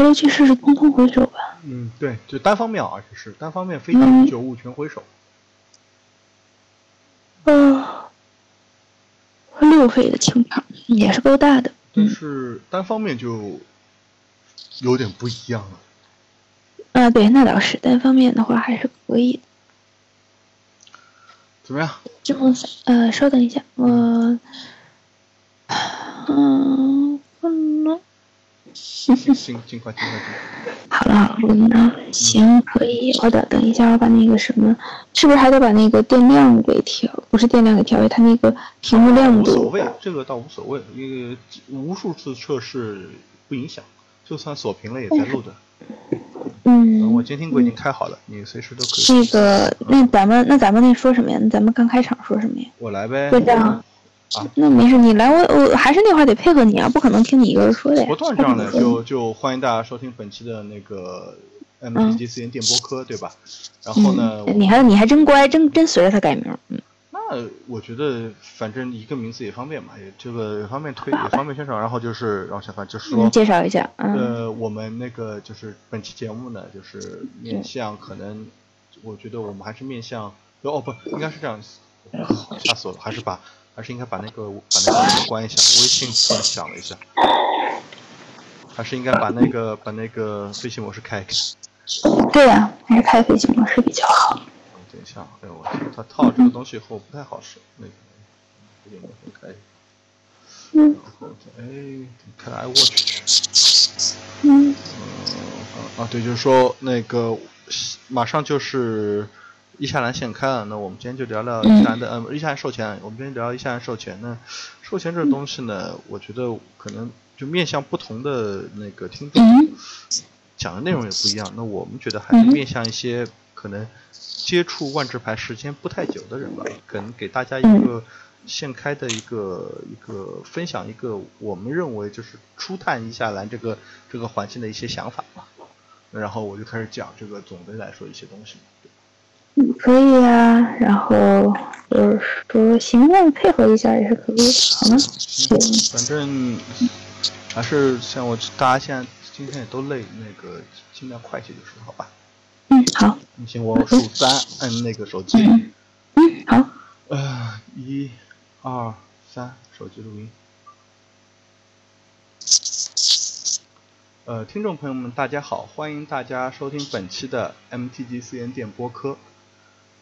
河流去世是通通回首吧？嗯，对，就单方面，而且是单方面飞进九五全回首。嗯，六费的情场也是够大的。但是单方面就有点不一样了。啊，对，那倒是单方面的话还是可以的。怎么样？这么呃，稍等一下，我嗯，不能。行，行快，尽快，尽快。好了好了，那行可以，我等等一下，我把那个什么，是不是还得把那个电量给调？不是电量给调，它那个屏幕亮度。无所谓，这个倒无所谓，因为无数次测试不影响，就算锁屏了也在录的。嗯。我监听柜已经开好了，你随时都可以。那个，那咱们那咱们那说什么呀？咱们刚开场说什么呀？我来呗。就这样。啊，那没事，你来，我我还是那话，得配合你啊，不可能听你一个人说的呀。不断这样的，就就欢迎大家收听本期的那个 M T G 四言电波科，对吧？然后呢，你还你还真乖，真真随着他改名，嗯。那我觉得反正一个名字也方便嘛，也这个也方便推，也方便宣传。然后就是让小凡就是说介绍一下，呃，我们那个就是本期节目呢，就是面向可能，我觉得我们还是面向哦不，应该是这样，吓死我了，还是把。还是应该把那个把那个关一下，微信突然响了一下，还是应该把那个把那个飞行模式开开。对呀，还是开飞行模式比较好。等一下，哎呦我天，它套这个东西以后不太好使，那个飞行模式开。嗯。哎，开 iWatch 去。嗯。啊对，就是说那个马上就是。伊夏兰现开了，那我们今天就聊聊伊夏兰的，嗯，伊夏兰授权，我们今天聊伊夏兰授权呢。授权这个东西呢，我觉得可能就面向不同的那个听众，讲的内容也不一样。那我们觉得还是面向一些可能接触万智牌时间不太久的人吧，可能给大家一个现开的一个一个分享，一个我们认为就是初探伊夏兰这个这个环境的一些想法嘛。然后我就开始讲这个总的来说一些东西。可以啊，然后就是说行那配合一下也是可以的，好吗？行，反正还是像我大家现在今天也都累，那个尽量快些就是，好吧？嗯，好。行，我数三，按那个手机。嗯，好。呃，一、二、三，手机录音。呃，听众朋友们，大家好，欢迎大家收听本期的 MTG 四言电播科。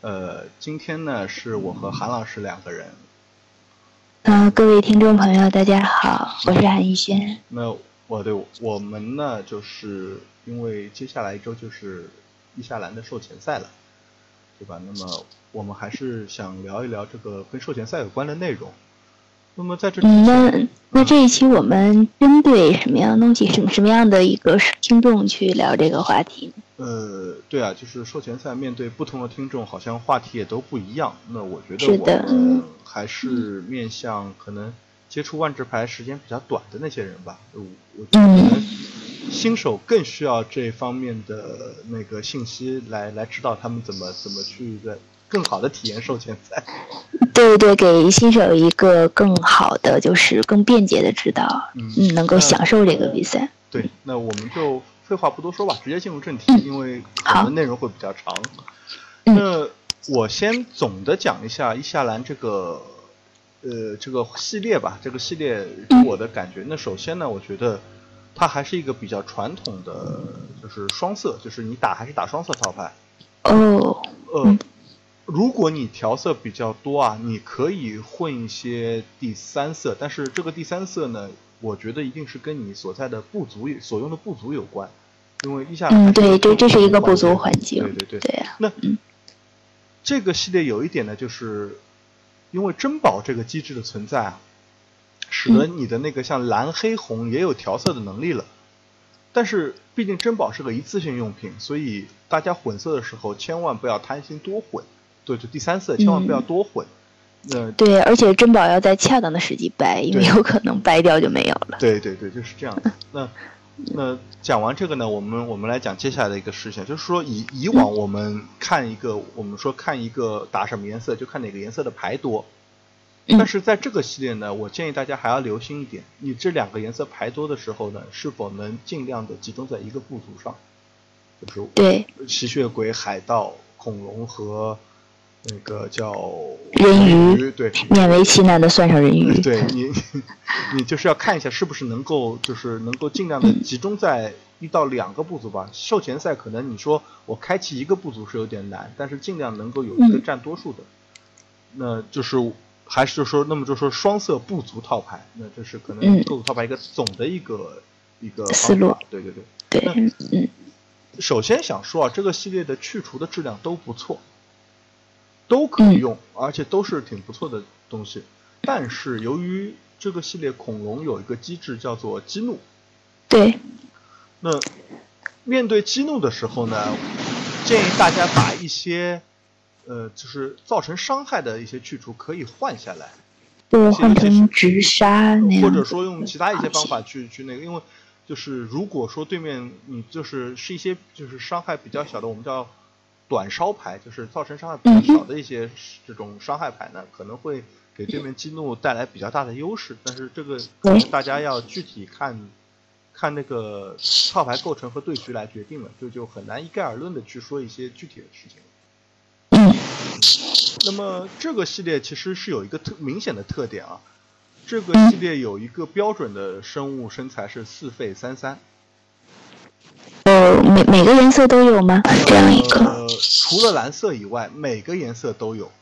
呃，今天呢是我和韩老师两个人。嗯，各位听众朋友，大家好，我是韩逸轩。那我对我们呢，就是因为接下来一周就是伊夏兰的授前赛了，对吧？那么我们还是想聊一聊这个跟授前赛有关的内容。那么在这，那那这一期我们针对什么样东西，什么什么样的一个听众去聊这个话题呢？呃，对啊，就是授权赛面对不同的听众，好像话题也都不一样。那我觉得我们还是面向可能接触万智牌时间比较短的那些人吧。我我觉得新手更需要这方面的那个信息来来指导他们怎么怎么去的更好的体验授权赛。对对，给新手一个更好的就是更便捷的指导，嗯，能够享受这个比赛。对，那我们就。废话不多说吧，直接进入正题，因为可能内容会比较长。那我先总的讲一下伊夏兰这个呃这个系列吧，这个系列给我的感觉。那首先呢，我觉得它还是一个比较传统的，就是双色，就是你打还是打双色套牌。哦。呃，如果你调色比较多啊，你可以混一些第三色，但是这个第三色呢。我觉得一定是跟你所在的部族所用的部族有关，因为一下嗯，对，这这是一个部族环境，对对对，对那这个系列有一点呢，就是因为珍宝这个机制的存在啊，使得你的那个像蓝黑红也有调色的能力了。但是毕竟珍宝是个一次性用品，所以大家混色的时候千万不要贪心多混，对，就第三色千万不要多混。呃，对，而且珍宝要在恰当的时机掰，因为有可能掰掉就没有了。对对对，就是这样的。那那讲完这个呢，我们我们来讲接下来的一个事情，就是说以以往我们看一个，我们说看一个打什么颜色，就看哪个颜色的牌多。但是在这个系列呢，我建议大家还要留心一点，你这两个颜色排多的时候呢，是否能尽量的集中在一个部族上，就是对吸血鬼、海盗、恐龙和那个叫人鱼，对，勉为其难的算上人鱼。对你，你就是要看一下是不是能够，就是能够尽量的集中在一到两个部族吧。授权赛可能你说我开启一个部族是有点难，但是尽量能够有一个占多数的，那就是。还是就说，那么就说双色部族套牌，那这是可能各组套牌一个总的一个一个思路。对对对。对，嗯。首先想说啊，这个系列的去除的质量都不错，都可以用，而且都是挺不错的东西。但是由于这个系列恐龙有一个机制叫做激怒。对。那面对激怒的时候呢，建议大家把一些。呃，就是造成伤害的一些去除可以换下来，对，换成直杀那或者说用其他一些方法去去那个，因为就是如果说对面你就是是一些就是伤害比较小的，我们叫短烧牌，就是造成伤害比较少的一些这种伤害牌呢，可能会给对面激怒带来比较大的优势，但是这个大家要具体看看那个套牌构成和对局来决定了，就就很难一概而论的去说一些具体的事情。那么这个系列其实是有一个特明显的特点啊，这个系列有一个标准的生物身材是四费三三。呃，每每个颜色都有吗？这样一个？呃，除了蓝色以外，每个颜色都有，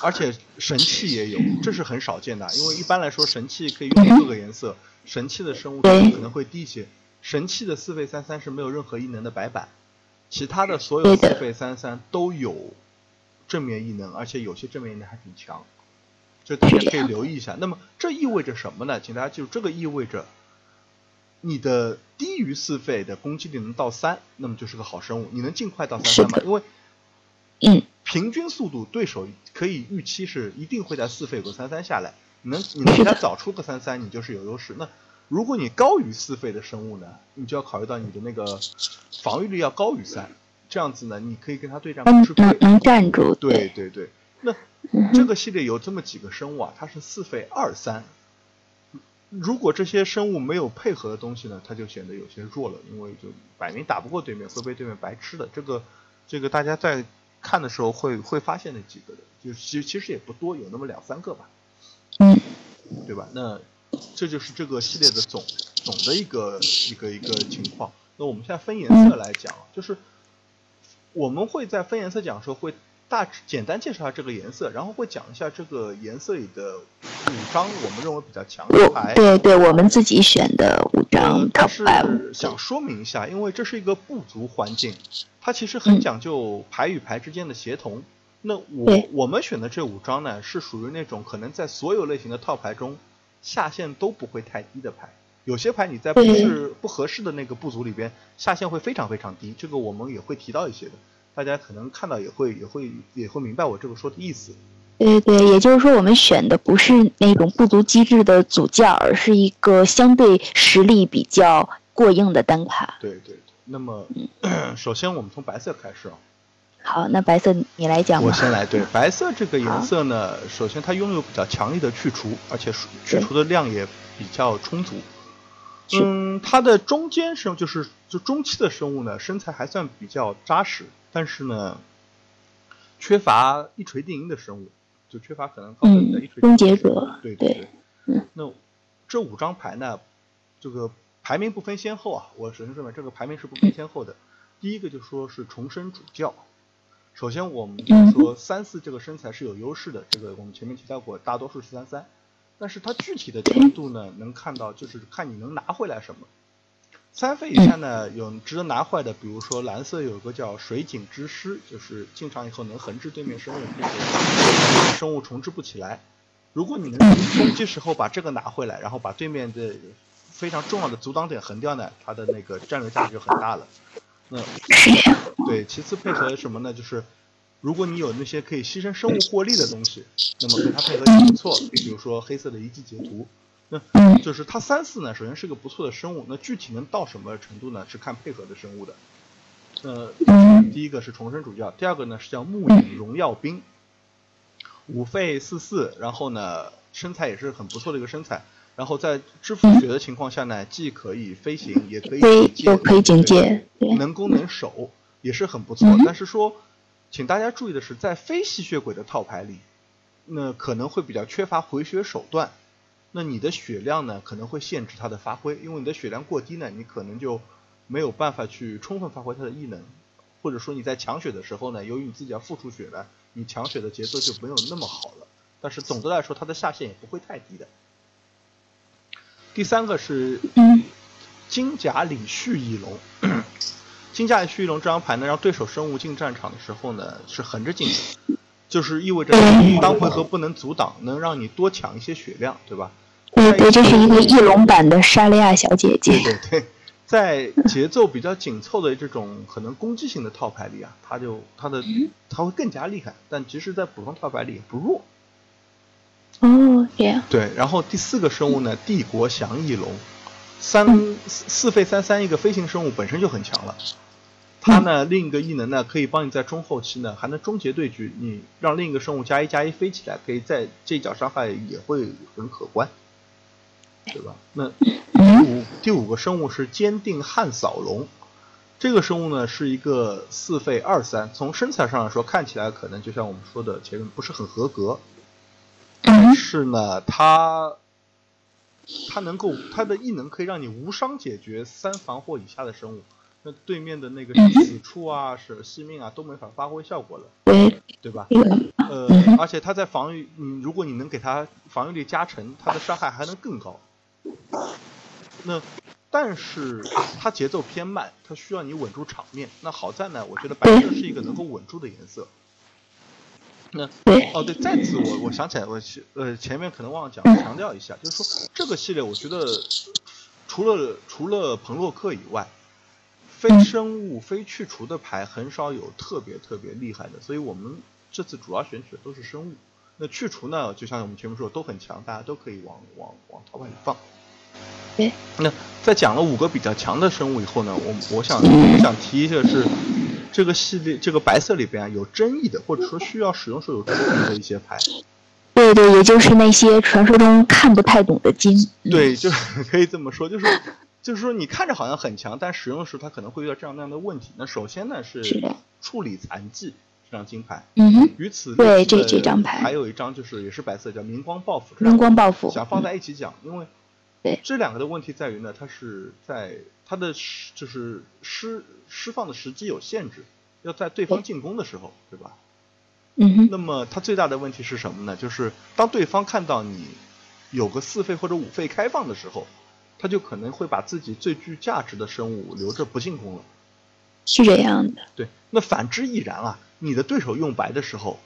而且神器也有，这是很少见的。因为一般来说，神器可以用各个颜色，神器的生物可能会低一些。神器的四费三三是没有任何异能的白板，其他的所有四费三三都有。正面异能，而且有些正面异能还挺强，这大家可以留意一下。那么这意味着什么呢？请大家记住，这个意味着你的低于四费的攻击力能到三，那么就是个好生物，你能尽快到三三吗？因为嗯，平均速度对手可以预期是一定会在四费有个三三下来，你能你能给他早出个三三，你就是有优势。那如果你高于四费的生物呢，你就要考虑到你的那个防御力要高于三。这样子呢，你可以跟他对战不吃亏，能站住。对对对，那这个系列有这么几个生物啊，它是四费二三。如果这些生物没有配合的东西呢，它就显得有些弱了，因为就摆明打不过对面，会被对面白吃的。这个这个大家在看的时候会会发现那几个的，就其其实也不多，有那么两三个吧。嗯，对吧？那这就是这个系列的总总的一个一个一个情况。那我们现在分颜色来讲，就是。我们会在分颜色讲的时候，会大致简单介绍下这个颜色，然后会讲一下这个颜色里的五张我们认为比较强的牌。对对，我们自己选的五张。但是想说明一下，因为这是一个部族环境，它其实很讲究牌与牌之间的协同。那我我们选的这五张呢，是属于那种可能在所有类型的套牌中下限都不会太低的牌。有些牌你在不是不合适的那个部族里边下限会非常非常低，这个我们也会提到一些的，大家可能看到也会也会也会明白我这个说的意思。对对，也就是说我们选的不是那种不足机制的组件，而是一个相对实力比较过硬的单卡。对对对，那么 首先我们从白色开始啊。好，那白色你来讲吧。我先来，对白色这个颜色呢，首先它拥有比较强力的去除，而且去除的量也比较充足。嗯，它的中间生就是就中期的生物呢，身材还算比较扎实，但是呢，缺乏一锤定音的生物，就缺乏可能靠的一锤。终结者。对对。嗯。那这五张牌呢，这个排名不分先后啊。我首先说明这个排名是不分先后的。第一个就说是重生主教。首先我们就说三四这个身材是有优势的，这个我们前面提到过，大多数是三三。但是它具体的强度呢，能看到就是看你能拿回来什么。三费以下呢，有值得拿回来的，比如说蓝色有个叫水井之师，就是进场以后能横置对面生物，生物重置不起来。如果你能攻击时候把这个拿回来，然后把对面的非常重要的阻挡点横掉呢，它的那个战略价值就很大了。那对，其次配合什么呢？就是。如果你有那些可以牺牲生物获利的东西，那么跟它配合也不错。比如说黑色的遗迹截图，那就是它三四呢，首先是个不错的生物。那具体能到什么程度呢？是看配合的生物的。呃，第一个是重生主教，第二个呢是叫木影荣耀兵。五费四四，然后呢身材也是很不错的一个身材，然后在支付血的情况下呢，既可以飞行，也可以又可以警戒，能攻能守，也是很不错。嗯但是说，请大家注意的是，在非吸血鬼的套牌里，那可能会比较缺乏回血手段。那你的血量呢，可能会限制它的发挥，因为你的血量过低呢，你可能就没有办法去充分发挥它的异能，或者说你在抢血的时候呢，由于你自己要付出血呢，你抢血的节奏就没有那么好了。但是总的来说，它的下限也不会太低的。第三个是金甲李旭翼龙，金甲李旭翼龙这张牌呢，让对手生物进战场的时候呢是横着进的，就是意味着当回合不能阻挡，能让你多抢一些血量，对吧？对对，这是一个翼龙版的莎莉亚小姐姐对，对对，在节奏比较紧凑的这种可能攻击型的套牌里啊，它就它的它会更加厉害，但其实在普通套牌里也不弱。哦，这样，对，然后第四个生物呢，帝国翔翼龙，三四四费三三一个飞行生物本身就很强了，它呢另一个异能呢可以帮你在中后期呢还能终结对局，你让另一个生物加一加一飞起来，可以在这一脚伤害也会很可观，对吧？那第嗯五第五个生物是坚定汉扫龙，这个生物呢是一个四费二三，从身材上来说看起来可能就像我们说的前面不是很合格，但嗯是呢，它它能够它的异能可以让你无伤解决三防或以下的生物，那对面的那个死处啊、是惜命啊都没法发挥效果了，对，吧？呃而且它在防御，你如果你能给它防御力加成，它的伤害还能更高。那但是它节奏偏慢，它需要你稳住场面。那好在呢，我觉得白色是一个能够稳住的颜色。那，哦，对，再次我我想起来，我其呃前面可能忘了讲，强调一下，就是说这个系列，我觉得除了除了彭洛克以外，非生物、非去除的牌很少有特别特别厉害的，所以我们这次主要选取的都是生物。那去除呢，就像我们前面说的都很强，大家都可以往往往套牌里放。对，那在讲了五个比较强的生物以后呢，我我想 我想提一下是，这个系列这个白色里边啊有争议的，或者说需要使用时候有争议的一些牌。对对，也就是那些传说中看不太懂的金，嗯对，就是 可以这么说，就是就是说你看着好像很强，但使用的时候它可能会遇到这样那样的问题。那首先呢是处理残疾这张金牌，嗯哼，与此对这这张牌。还有一张就是也是白色叫明光报复明光报复，想放在一起讲，因为对这两个的问题在于呢，它是在它的就是释释放的时机有限制，要在对方进攻的时候，对吧？嗯哼，那么它最大的问题是什么呢？就是当对方看到你有个四费或者五费开放的时候，他就可能会把自己最具价值的生物留着不进攻了。是这样的，对，那反之亦然啊。你的对手用白的时候，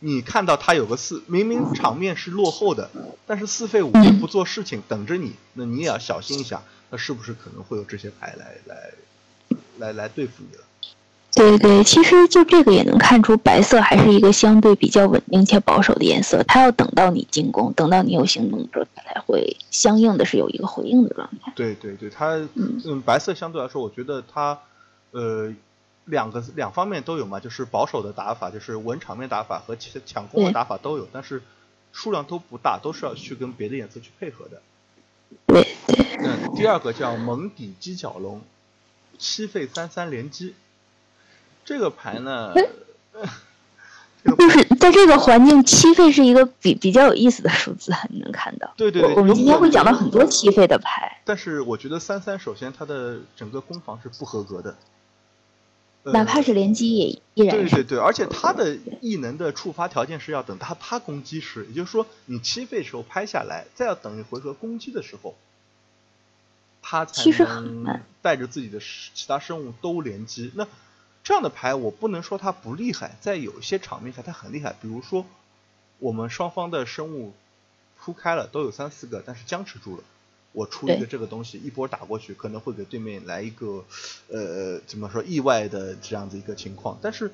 你看到他有个四，明明场面是落后的，但是四费五费不做事情等着你，那你也要小心一下，那是不是可能会有这些牌来来来来对付你了？对对，其实就这个也能看出，白色还是一个相对比较稳定且保守的颜色。它要等到你进攻，等到你有行动的时候，它才会相应的是有一个回应的状态。对对对，它嗯嗯，白色相对来说，我觉得它呃两个两方面都有嘛，就是保守的打法，就是稳场面打法和抢抢攻的打法都有，但是数量都不大，都是要去跟别的颜色去配合的。对对，那第二个叫蒙底犄角龙，七费三三连击，这个牌呢，这个就是在这个环境，七费是一个比比较有意思的数字，你能看到。对对对，我我们今天会讲到很多七费的牌，但是我觉得三三首先它的整个攻防是不合格的，呃哪怕是连击也依然是。对对对，而且它的异能的触发条件是要等他他攻击时，也就是说你七费时候拍下来，再要等一回合攻击的时候，他才能带着自己的其他生物都连击。那这样的牌我不能说它不厉害，在有一些场面下它很厉害，比如说我们双方的生物铺开了都有三四个，但是僵持住了。我出一个这个东西，一波打过去，可能会给对面来一个，呃，怎么说意外的这样子一个情况。但是，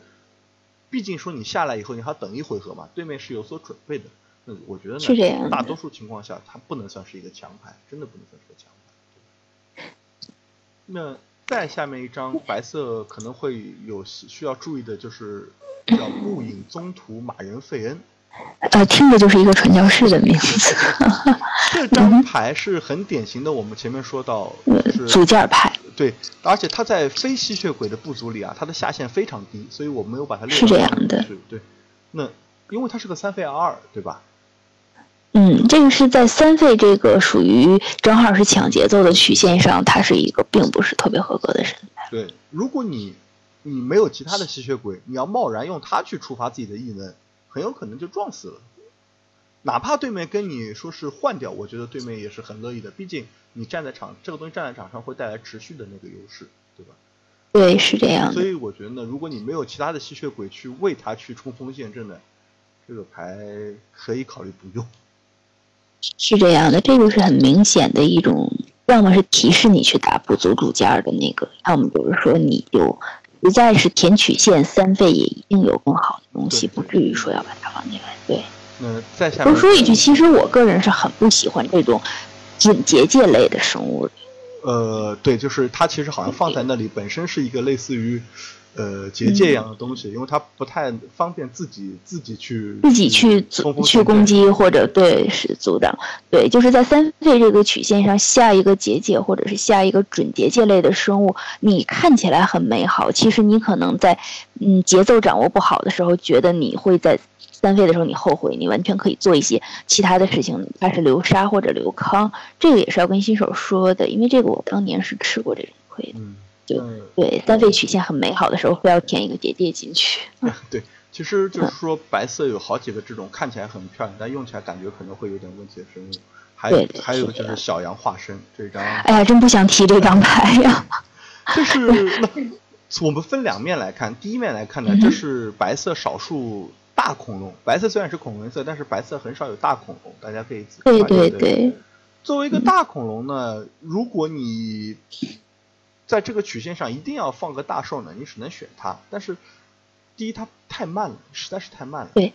毕竟说你下来以后，你还要等一回合嘛，对面是有所准备的。那我觉得呢，是这样大多数情况下，它不能算是一个强牌，真的不能算是个强牌。那再下面一张白色可能会有需要注意的，就是叫步影宗徒马人费恩。呃，听着就是一个传教士的名字。这张牌是很典型的，我们前面说到是组件牌。对，而且它在非吸血鬼的部族里啊，它的下限非常低，所以我没有把它列是这样的。对，那因为它是个三费二，对吧？嗯，这个是在三费这个属于正好是抢节奏的曲线上，它是一个并不是特别合格的身材。对，如果你你没有其他的吸血鬼，你要贸然用它去触发自己的异能。很有可能就撞死了，哪怕对面跟你说是换掉，我觉得对面也是很乐意的。毕竟你站在场，这个东西站在场上会带来持续的那个优势，对吧？对，是这样。所以我觉得呢，如果你没有其他的吸血鬼去为他去冲锋陷阵的，这个牌可以考虑不用。是这样的，这个是很明显的一种，要么是提示你去打不足主件的那个，要么就是说你就。实在是填曲线，三费也一定有更好的东西，不至于说要把它放进来。对，嗯，再下多说一句，其实我个人是很不喜欢这种准结界类的生物的。呃，对，就是它其实好像放在那里，本身是一个类似于。呃，结界一样的东西，因为它不太方便自己自己去自己去去攻击或者对是阻挡，对，就是在三费这个曲线上下一个结界或者是下一个准结界类的生物，你看起来很美好，其实你可能在嗯节奏掌握不好的时候，觉得你会在三费的时候你后悔，你完全可以做一些其他的事情，它是流沙或者流康，这个也是要跟新手说的，因为这个我当年是吃过这种亏的。就对单费曲线很美好的时候，非要填一个叠叠进去。对，其实就是说白色有好几个这种看起来很漂亮，但用起来感觉可能会有点问题的生物。还有还有就是小羊化身这张。哎呀，真不想提这张牌呀。就是 那我们分两面来看，第一面来看呢，这是白色少数大恐龙。白色虽然是恐龙颜色，但是白色很少有大恐龙，大家可以对对对。作为一个大恐龙呢，如果你。在这个曲线上一定要放个大兽呢，你只能选它。但是，第一它太慢了，实在是太慢了。对。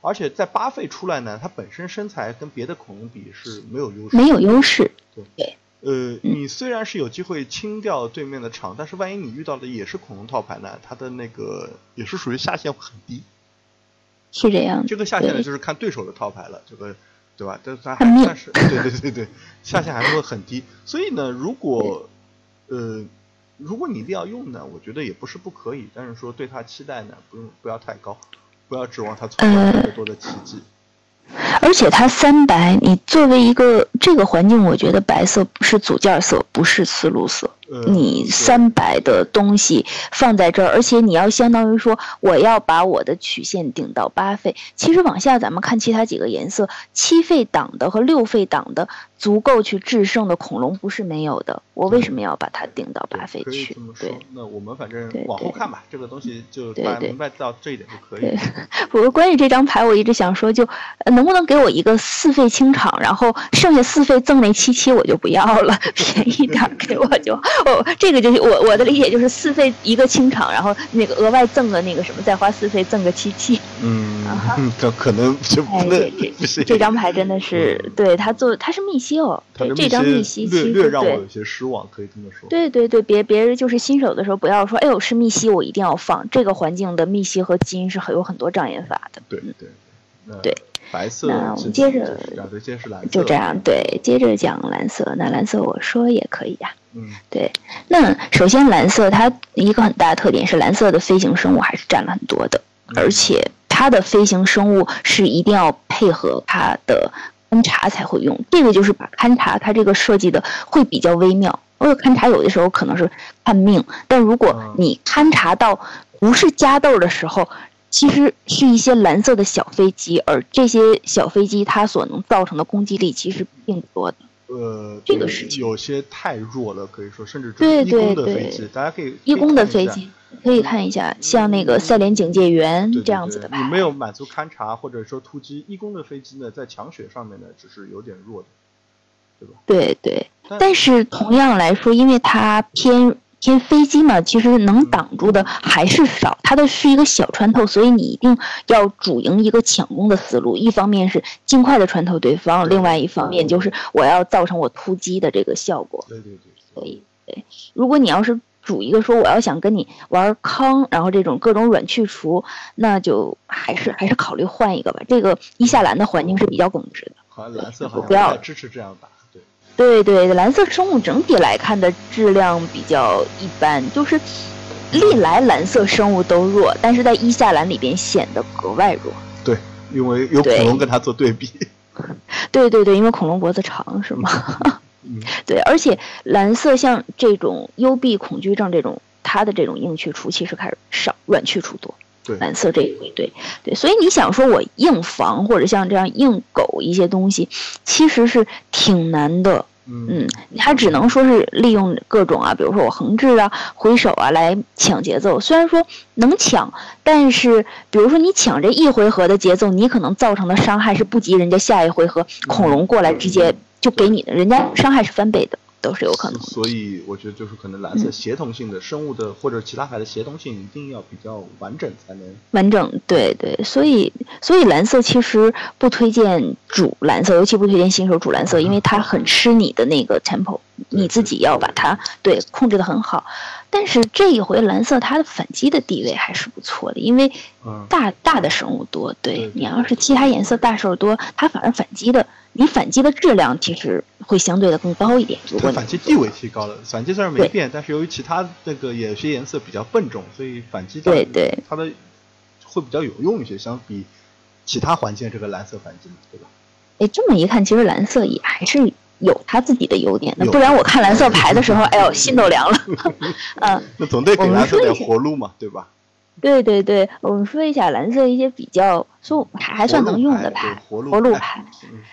而且在八费出来呢，它本身身材跟别的恐龙比是没有优势。没有优势。对。对。呃，你虽然是有机会清掉对面的场，但是万一你遇到的也是恐龙套牌呢，它的那个也是属于下限很低。是这样。这个下限呢，就是看对手的套牌了，这个对吧？但它还算是对对对对，下限还是会很低。所以呢，如果呃，如果你一定要用呢，我觉得也不是不可以，但是说对它期待呢，不用不要太高，不要指望它创造太多的奇迹。而且它三白，你作为一个这个环境，我觉得白色是组件色，不是思路色。你三百的东西放在这儿，而且你要相当于说，我要把我的曲线顶到八费。其实往下咱们看其他几个颜色，七费档的和六费档的足够去制胜的恐龙不是没有的。我为什么要把它顶到八费去？对，那我们反正往后看吧，这个东西就大家明白到这一点就可以。不过关于这张牌，我一直想说，就能不能给我一个四费清场，然后剩下四费赠那七七我就不要了，便宜点给我就。哦，这个就是我我的理解，就是四费一个清场，然后那个额外赠个那个什么，再花四费赠个七七。嗯，这可能就不这这这张牌真的是，对他做他是密西哦，这张密西其实略让我有些失望，可以这么说。对对对，别别人就是新手的时候不要说，哎呦是密西，我一定要放这个环境的密西和金是很有很多障眼法的。对对对。白色，那我们接着就这样，对，接着讲蓝色。那蓝色我说也可以呀，嗯，对。那首先蓝色它一个很大的特点是蓝色的飞行生物还是占了很多的，而且它的飞行生物是一定要配合它的勘察才会用。这个就是把勘察它这个设计的会比较微妙。因为勘察有的时候可能是看命，但如果你勘察到不是加豆的时候。其实是一些蓝色的小飞机，而这些小飞机它所能造成的攻击力其实并不多的。呃，这个事情有些太弱了，可以说甚至对对对，大家可以义工的飞机可以看一下，像那个赛联警戒员这样子的吧。你没有满足勘察或者说突击义工的飞机呢，在强血上面呢，只是有点弱的，对吧？对对，但是同样来说，因为它偏。偏飞机嘛，其实能挡住的还是少，它的是一个小穿透，所以你一定要主营一个抢攻的思路。一方面是尽快的穿透对方，另外一方面就是我要造成我突击的这个效果。对对对，所以。对，如果你要是主一个说我要想跟你玩康，然后这种各种软去除，那就还是还是考虑换一个吧。这个伊夏兰的环境是比较耿直的，好像蓝色好像不要支持这样打，对。对对，蓝色生物整体来看的质量比较一般，就是历来蓝色生物都弱，但是在伊夏兰里边显得格外弱。对，因为有恐龙跟它做对比。对对对，因为恐龙脖子长是吗？对，而且蓝色像这种幽闭恐惧症这种，它的这种硬去除其实开始少，软去除多。对，蓝色这一回，对对，所以你想说我硬防或者像这样硬狗一些东西，其实是挺难的。嗯，你还只能说是利用各种啊，比如说我横置啊、回手啊来抢节奏。虽然说能抢，但是比如说你抢这一回合的节奏，你可能造成的伤害是不及人家下一回合恐龙过来直接就给你的，人家伤害是翻倍的。都是有可能，所以我觉得就是可能蓝色协同性的生物的或者其他牌的协同性一定要比较完整才能完整。对对，所以所以蓝色其实不推荐主蓝色，尤其不推荐新手主蓝色，因为它很吃你的那个 tempo，你自己要把它对控制的很好。但是这一回蓝色它的反击的地位还是不错的，因为大大的生物多。对你要是其他颜色大兽多，它反而反击的。你反击的质量其实会相对的更高一点。它反击地位提高了，反击虽然没变，但是由于其他那个有些颜色比较笨重，所以反击对对它的会比较有用一些，相比其他环境这个蓝色反击嘛，对吧？哎，这么一看，其实蓝色也还是有他自己的优点的。不然我看蓝色牌的时候，哎呦，心都凉了。嗯，那总得给蓝色点活路嘛，对吧？对对对，我们说一下蓝色一些比较说还还算能用的牌，活路牌。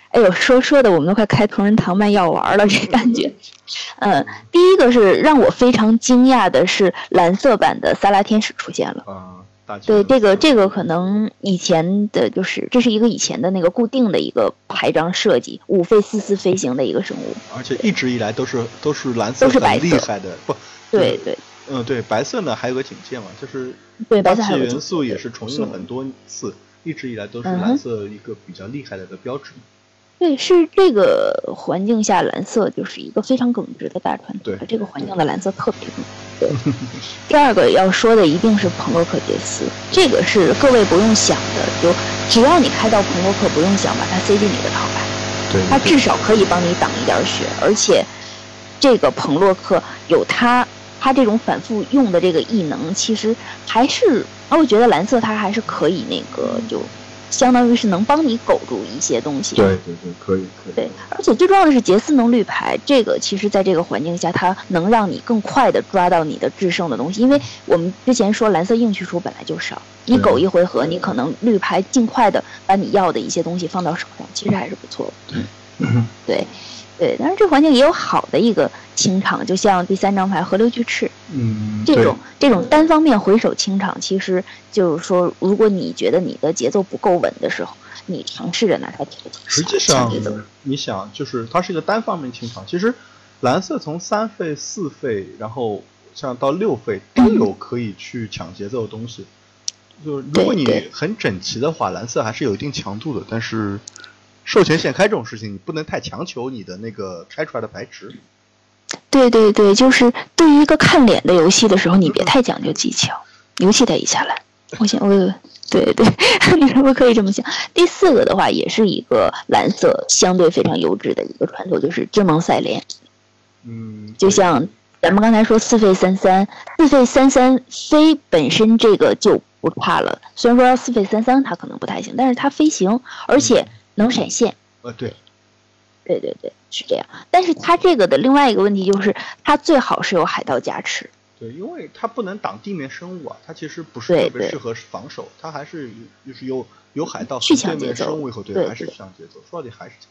哎呦，说说的我们都快开同仁堂卖药丸了，这感觉。嗯，第一个是让我非常惊讶的是蓝色版的萨拉天使出现了。啊，对这个这个可能以前的就是这是一个以前的那个固定的一个排张设计，五费四四飞行的一个生物。而且一直以来都是都是蓝色很厉害的，不，对对。嗯，对，白色呢还有个警戒嘛，就是对白色元素也是重用了很多次，一直以来都是蓝色一个比较厉害的一个标志。对，是这个环境下蓝色就是一个非常耿直的大船。对，这个环境的蓝色特别对。第二个要说的一定是彭洛克杰斯，这个是各位不用想的，就只要你开到彭洛克，不用想把它塞进你的套牌，对，它至少可以帮你挡一点血，而且这个彭洛克有它。它这种反复用的这个异能，其实还是啊，我觉得蓝色它还是可以那个，就相当于是能帮你苟住一些东西。对对对，可以可以。对，而且最重要的是杰斯能绿牌，这个其实在这个环境下，它能让你更快的抓到你的制胜的东西。因为我们之前说蓝色硬去除本来就少，你苟一回合，你可能绿牌尽快的把你要的一些东西放到手上，其实还是不错的。对。对，但是这环境也有好的一个清场，就像第三张牌河流巨翅，嗯，这种这种单方面回手清场，其实就是说，如果你觉得你的节奏不够稳的时候，你尝试着拿它提实际上，你想，就是它是一个单方面清场，其实蓝色从三费、四费，然后像到六费都有可以去抢节奏的东西。就是如果你很整齐的话，蓝色还是有一定强度的，但是。授权限开这种事情，你不能太强求你的那个开出来的白值。对对对，就是对于一个看脸的游戏的时候，你别太讲究技巧，尤其在一下来。我想，我对对，你是不是可以这么想？第四个的话，也是一个蓝色相对非常优质的一个传说，就是智盟赛莲。嗯，就像咱们刚才说四费三三，四费三三飞本身这个就不差了。虽然说要四费三三它可能不太行，但是它飞行，而且。能闪现，呃，对，对对对，是这样。但是它这个的另外一个问题就是，它最好是有海盗加持。对，因为它不能挡地面生物啊，它其实不是特别适合防守，它还是就是有有海盗去抢节奏，生物以后对，还是抢节奏，说到底还是抢。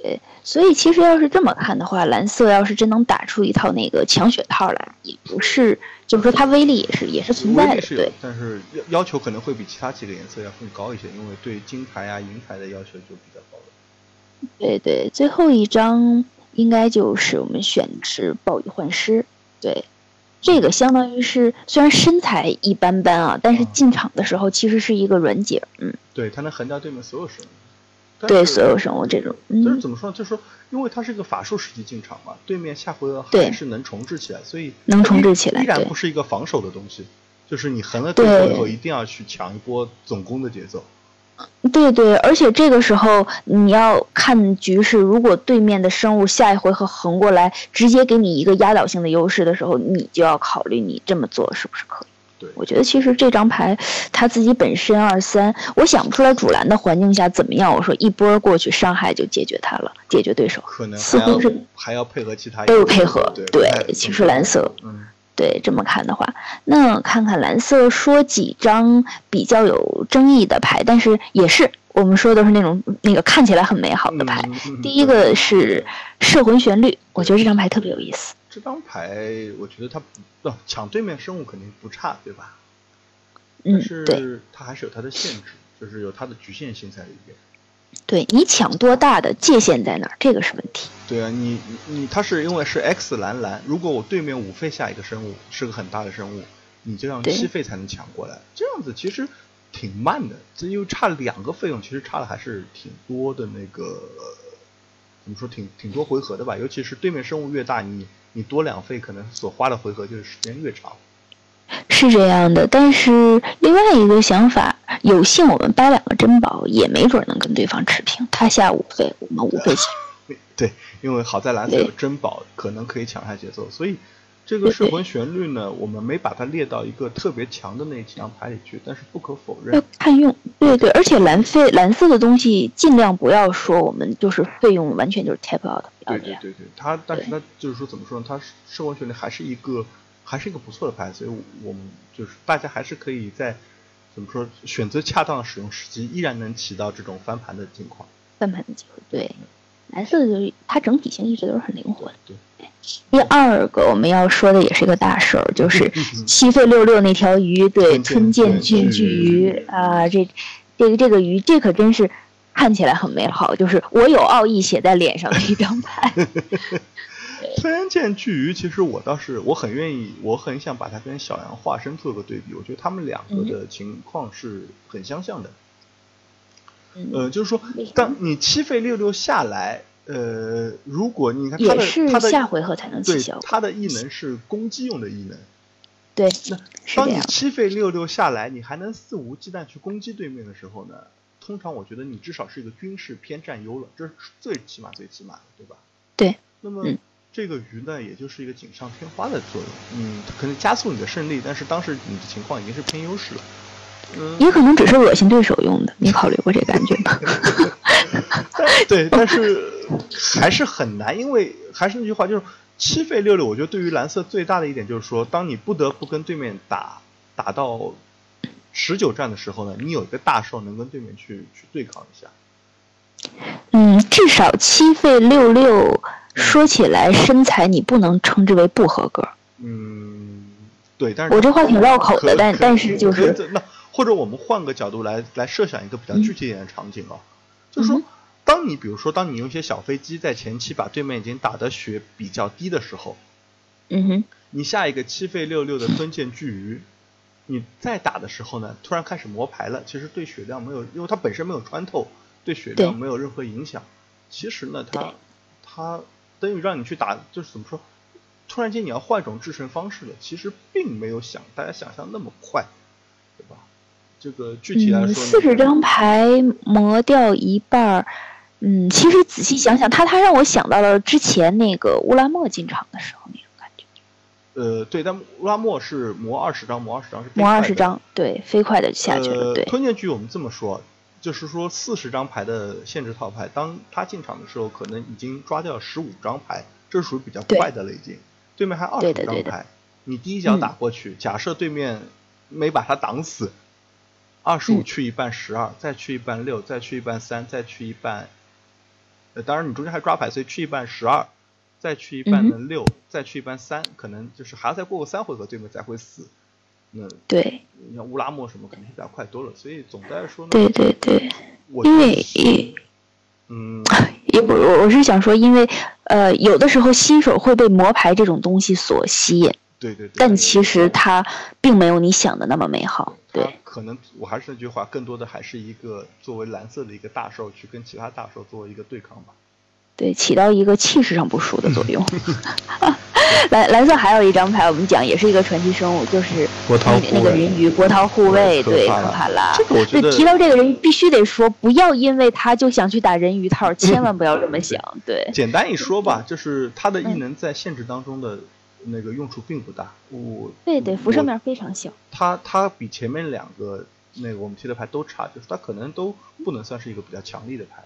对，所以其实要是这么看的话，蓝色要是真能打出一套那个强血套来，也不是。就是说，它威力也是也是存在的，对。但是要要求可能会比其他几个颜色要更高一些，因为对金牌啊、银牌的要求就比较高了。对对，最后一张应该就是我们选的是暴雨幻师，对，这个相当于是虽然身材一般般啊，但是进场的时候其实是一个软解，嗯。对，他能横掉对面所有生物。对所有生物这种。就是怎么说呢？就是说，因为它是一个法术时期进场嘛，对面下回合还是能重置起来，所以能重置起来，依然不是一个防守的东西。就是你横了对手以后，一定要去抢一波总攻的节奏。对对，而且这个时候你要看局势，如果对面的生物下一回合横过来，直接给你一个压倒性的优势的时候，你就要考虑你这么做是不是可以。对，我觉得其实这张牌他自己本身二三，我想不出来主蓝的环境下怎么样。我说一波过去，伤害就解决他了，解决对手。可能似乎是还要配合其他都有配合。对，其实蓝色，嗯。对，这么看的话，那看看蓝色说几张比较有争议的牌，但是也是我们说的是那种那个看起来很美好的牌。第一个是摄魂旋律，我觉得这张牌特别有意思。这张牌我觉得它不抢对面生物肯定不差，对吧？但，是它还是有它的限制，就是有它的局限性在里边。对你抢多大的界限在哪儿？这个是问题。对啊，你你它是因为是 X 蓝蓝，如果我对面五费下一个生物是个很大的生物，你就要七费才能抢过来，这样子其实挺慢的，这又差两个费用，其实差的还是挺多的。那个怎么说，挺挺多回合的吧？尤其是对面生物越大，你你多两费，可能所花的回合就是时间越长。是这样的，但是另外一个想法，有幸我们掰两个珍宝，也没准能跟对方持平。他下五费，我们五费抢。对，因为好在蓝色有珍宝，可能可以抢下节奏。所以这个摄魂旋律呢，我们没把它列到一个特别强的那几张牌里去。但是不可否认，要看用。对对，而且蓝费蓝色的东西尽量不要说我们就是费用完全就是 tap out 的。对对对对，它但是它就是说怎么说呢？它摄魂旋律还是一个。还是一个不错的牌，所以我们就是大家还是可以在怎么说选择恰当的使用时机，依然能起到这种翻盘的情况。翻盘的机会，对，蓝色就是它整体性一直都是很灵活的。对，第二个我们要说的也是一个大事儿，就是七费六六那条鱼，对，吞剑巨巨鱼啊，这这个这个鱼，这可真是看起来很美好，就是我有奥义写在脸上的一张牌。吞剑巨鱼，其实我倒是我很愿意，我很想把它跟小羊化身做个对比。我觉得他们两个的情况是很相像的。呃，就是说，当你七费六六下来，呃，如果你看他的他的下回合才能起效，他的异能是攻击用的异能。对，那当你七费六六下来，你还能肆无忌惮去攻击对面的时候呢？通常我觉得你至少是一个军事偏占优了，这是最起码最起码的，对吧？对。那么。这个鱼呢，也就是一个锦上添花的作用，嗯，可能加速你的胜利，但是当时你的情况已经是偏优势了，嗯，也可能只是恶心对手用的，你考虑过这感觉吗？对，但是还是很难，因为还是那句话，就是七费六六，我觉得对于蓝色最大的一点就是说，当你不得不跟对面打打到持久战的时候呢，你有一个大兽能跟对面去去对抗一下。嗯，至少七费六六。说起来，身材你不能称之为不合格。嗯，对，但是我这话挺绕口的，但但是就是那或者我们换个角度来来设想一个比较具体一点的场景啊，就是说，当你比如说当你用一些小飞机在前期把对面已经打的血比较低的时候，嗯哼，你下一个七费六六的吞剑巨鱼，你再打的时候呢，突然开始磨牌了，其实对血量没有，因为它本身没有穿透，对血量没有任何影响。其实呢，它它。等于让你去打，就是怎么说？突然间你要换一种制胜方式了，其实并没有想大家想象那么快，对吧？这个具体来说，四十张牌磨掉一半儿，嗯，其实仔细想想，他他让我想到了之前那个乌拉莫进场的时候那种感觉。呃，对，但乌拉莫是磨二十张，磨二十张是磨二十张，对，飞快的下去了。对，吞剑局我们这么说。就是说，四十张牌的限制套牌，当他进场的时候，可能已经抓掉十五张牌，这是属于比较快的了。已经，对面还二十张牌，你第一脚打过去，假设对面没把他挡死，二十五去一半十二，再去一半六，再去一半三，再去一半，呃，当然你中间还抓牌，所以去一半十二，再去一半的六，再去一半三，可能就是还要再过个三回合，对面才会死。那对，你像乌拉莫什么肯定是比较快多了，所以总的来说呢，对对对，因为嗯，也不，我是想说，因为呃，有的时候新手会被魔牌这种东西所吸引，对对对。但其实它并没有你想的那么美好。对。可能我还是那句话，更多的还是一个作为蓝色的一个大兽去跟其他大兽做一个对抗吧。对，起到一个气势上不输的作用。蓝蓝色还有一张牌，我们讲也是一个传奇生物，就是那个人鱼波涛护卫，对，可怕啦。这个我觉得提到这个人，必须得说，不要因为他就想去打人鱼套，千万不要这么想。对，简单一说吧，就是他的异能在限制当中的那个用处并不大。我对对，辐射面非常小。它它比前面两个那个我们贴的牌都差，就是它可能都不能算是一个比较强力的牌。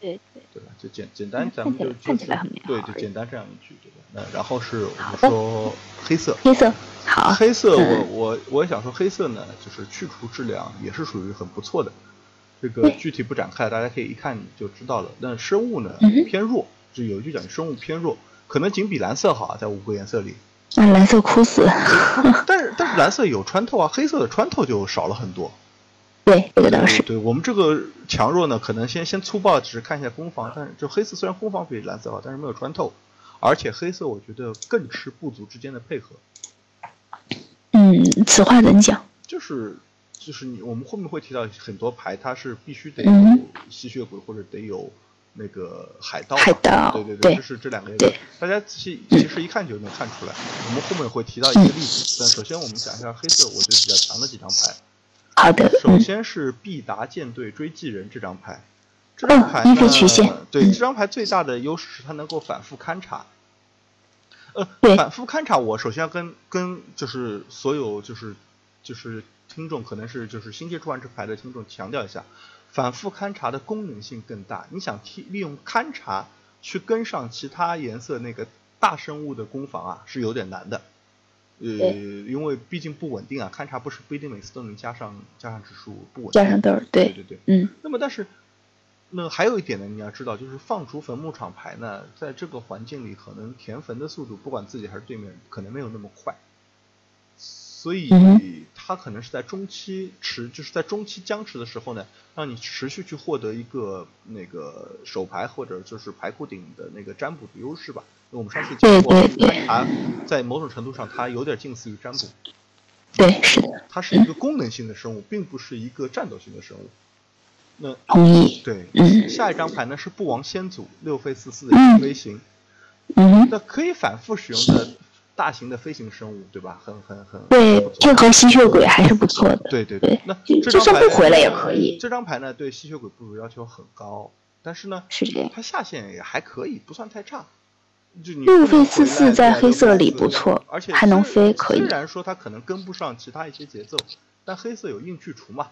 对对对吧？就简简单，咱们就看起来很对，就简单这样一句，对吧？那然后是我们说黑色，黑色好，黑色我我我也想说黑色呢，就是去除质量也是属于很不错的。这个具体不展开，大家可以一看就知道了。那生物呢偏弱，就有一句讲生物偏弱，可能仅比蓝色好，在五个颜色里。那蓝色枯死。但是但是蓝色有穿透啊，黑色的穿透就少了很多。对，这个倒是。对我们这个强弱呢，可能先先粗暴只是看一下攻防，但是就黑色虽然攻防比蓝色好，但是没有穿透，而且黑色我觉得更吃部族之间的配合。嗯，此话怎讲？就是就是你我们后面会提到很多牌，它是必须得有吸血鬼或者得有那个海盗。海盗。对对对，就是这两个。对。大家仔细其实一看就能看出来。我们后面会提到一个例子，但首先我们讲一下黑色，我觉得比较强的几张牌。好的，首先是必达舰队追击人这张牌，这张牌呢，对这张牌最大的优势是它能够反复勘察。呃，反复勘察，我首先要跟跟就是所有就是就是听众，可能是就是新接触完这牌的听众强调一下，反复勘察的功能性更大。你想替利用勘察去跟上其他颜色那个大生物的攻防啊，是有点难的。呃，因为毕竟不稳定啊，勘察不是不一定每次都能加上加上指数不稳。加上豆儿，对对对，嗯。那么但是，那还有一点呢，你要知道，就是放逐坟墓厂牌呢，在这个环境里，可能填坟的速度，不管自己还是对面，可能没有那么快。所以它可能是在中期持，就是在中期僵持的时候呢，让你持续去获得一个那个手牌或者就是牌库顶的那个占卜的优势吧。我们上次讲过，它在某种程度上它有点近似于占卜。对，是的。它是一个功能性的生物，并不是一个战斗性的生物。那同意。对，嗯。下一张牌呢是不王先祖，六费四四的一个飞行。嗯。那可以反复使用的。大型的飞行生物，对吧？很很很对，配合吸血鬼还是不错的。对对对，那就算不回来也可以。这张牌呢，对吸血鬼部族要求很高，但是呢，是这样，它下限也还可以，不算太差。就六费四四在黑色里不错，而且还能飞，可以。虽然说它可能跟不上其他一些节奏，但黑色有硬去除嘛，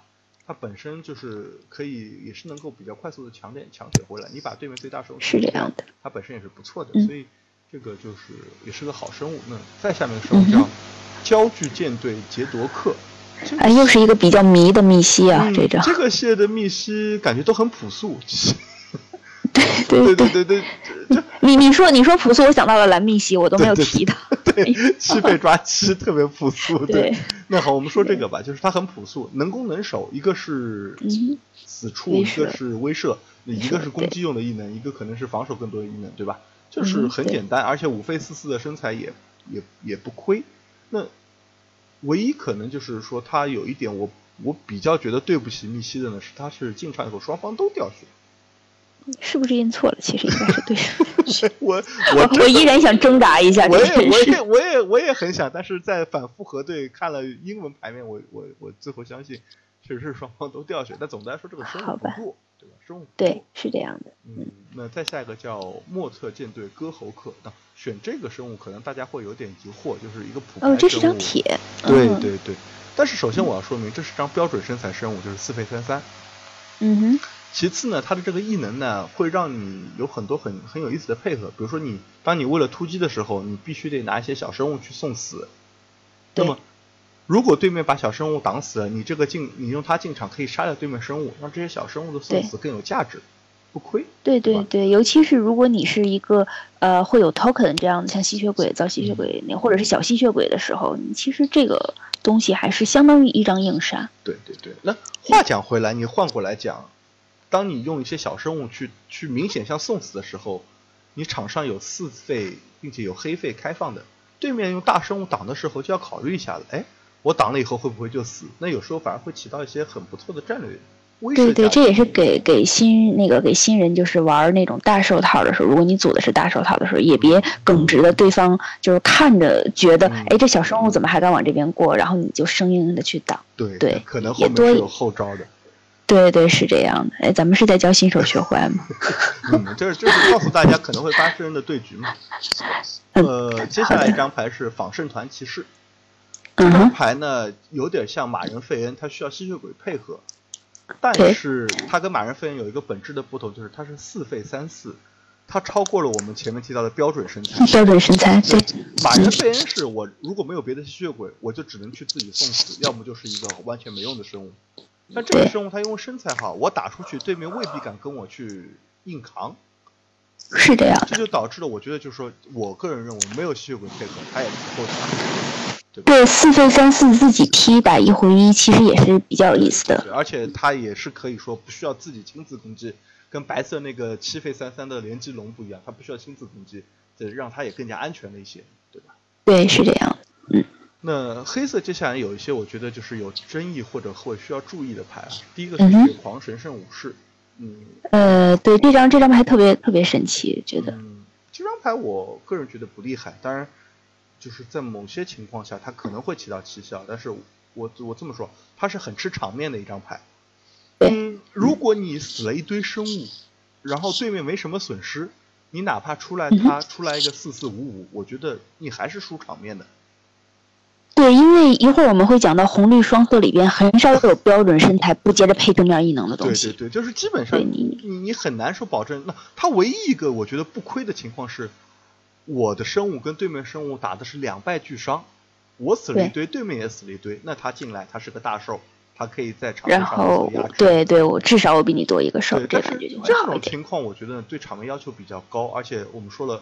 它本身就是可以，也是能够比较快速的抢点抢血回来。你把对面最大手是这样的，它本身也是不错的，所以。这个就是也是个好生物。那再下面的生物叫焦距舰队杰夺克，哎，又是一个比较迷的密西啊，这张。这个系列的密西感觉都很朴素。对对对对对，你你说你说朴素，我想到了蓝密西，我都没有提它。对，七 被抓七特别朴素。对。那好，我们说这个吧，就是它很朴素，能攻能守，一个是死处，一个是威慑，一个是攻击用的异能，一个可能是防守更多的异能，对吧？就是很简单，而且五费四四的身材也也也不亏。那唯一可能就是说，他有一点我我比较觉得对不起密西的呢，是他是进场以后双方都掉血。是不是印错了？其实应该是对。我 我我依然想挣扎一下。我也我也我也我也很想，但是在反复核对看了英文牌面，我我我最后相信确实是双方都掉血。但总的来说，这个生物不弱。对吧？生物对是这样的。嗯，那再下一个叫莫测舰队割喉克，那选这个生物可能大家会有点疑惑，就是一个普哦，这是张铁。对对对，但是首先我要说明，这是张标准身材生物，就是四费三三。嗯哼。其次呢，它的这个异能呢，会让你有很多很很有意思的配合，比如说你当你为了突击的时候，你必须得拿一些小生物去送死。那么。如果对面把小生物挡死了，你这个进，你用它进场可以杀掉对面生物，让这些小生物的送死更有价值，不亏。对对对，尤其是如果你是一个呃会有 token 这样的，像吸血鬼造吸血鬼那或者是小吸血鬼的时候，你其实这个东西还是相当于一张硬杀。对对对，那话讲回来，你换过来讲，当你用一些小生物去去明显像送死的时候，你场上有四费并且有黑费开放的。对面用大生物挡的时候就要考虑一下了，哎，我挡了以后会不会就死？那有时候反而会起到一些很不错的战略。对对，这也是给给新那个给新人，就是玩那种大手套的时候，如果你组的是大手套的时候，也别耿直的，对方就是看着觉得，哎，这小生物怎么还敢往这边过，然后你就生硬的去挡。对对，可能后面是有后招的。对对，是这样的。哎，咱们是在教新手学坏吗？嗯，就是就是告诉大家可能会发生的对局嘛。呃，接下来一张牌是仿圣团骑士。这张牌呢，有点像马人费恩，他需要吸血鬼配合。但是他跟马人费恩有一个本质的不同，就是他是四费三四，他超过了我们前面提到的标准身材。标准身材，对。马人费恩是我如果没有别的吸血鬼，我就只能去自己送死，要么就是一个完全没用的生物。但这个生物它因为身材好，我打出去对面未必敢跟我去硬扛。是的呀。这就导致了，我觉得就是说我个人认为，没有吸血鬼配合，他也不够强。对，四费三四自己踢打一回一，其实也是比较有意思的。而且他也是可以说不需要自己亲自攻击，跟白色那个七费三三的连击龙不一样，他不需要亲自攻击，这让他也更加安全了一些，对吧？对，是这样。嗯。那黑色接下来有一些我觉得就是有争议或者会需要注意的牌啊。第一个是血狂神圣武士。嗯。呃，对，这张这张牌特别特别神奇，觉得。嗯，这张牌我个人觉得不厉害，当然。就是在某些情况下，它可能会起到奇效，但是我我这么说，它是很吃场面的一张牌。嗯，如果你死了一堆生物，然后对面没什么损失，你哪怕出来他出来一个四四五五，我觉得你还是输场面的。对，因为一会儿我们会讲到红绿双色里边很少有标准身材不接着配对面异能的东西。对对对，就是基本上你你你很难说保证。那他唯一一个我觉得不亏的情况是。我的生物跟对面生物打的是两败俱伤，我死了一堆，对面也死了一堆，那他进来他是个大兽，他可以在场面上压制。对对，我至少我比你多一个兽，这感觉就这种情况，我觉得对场面要求比较高，而且我们说了，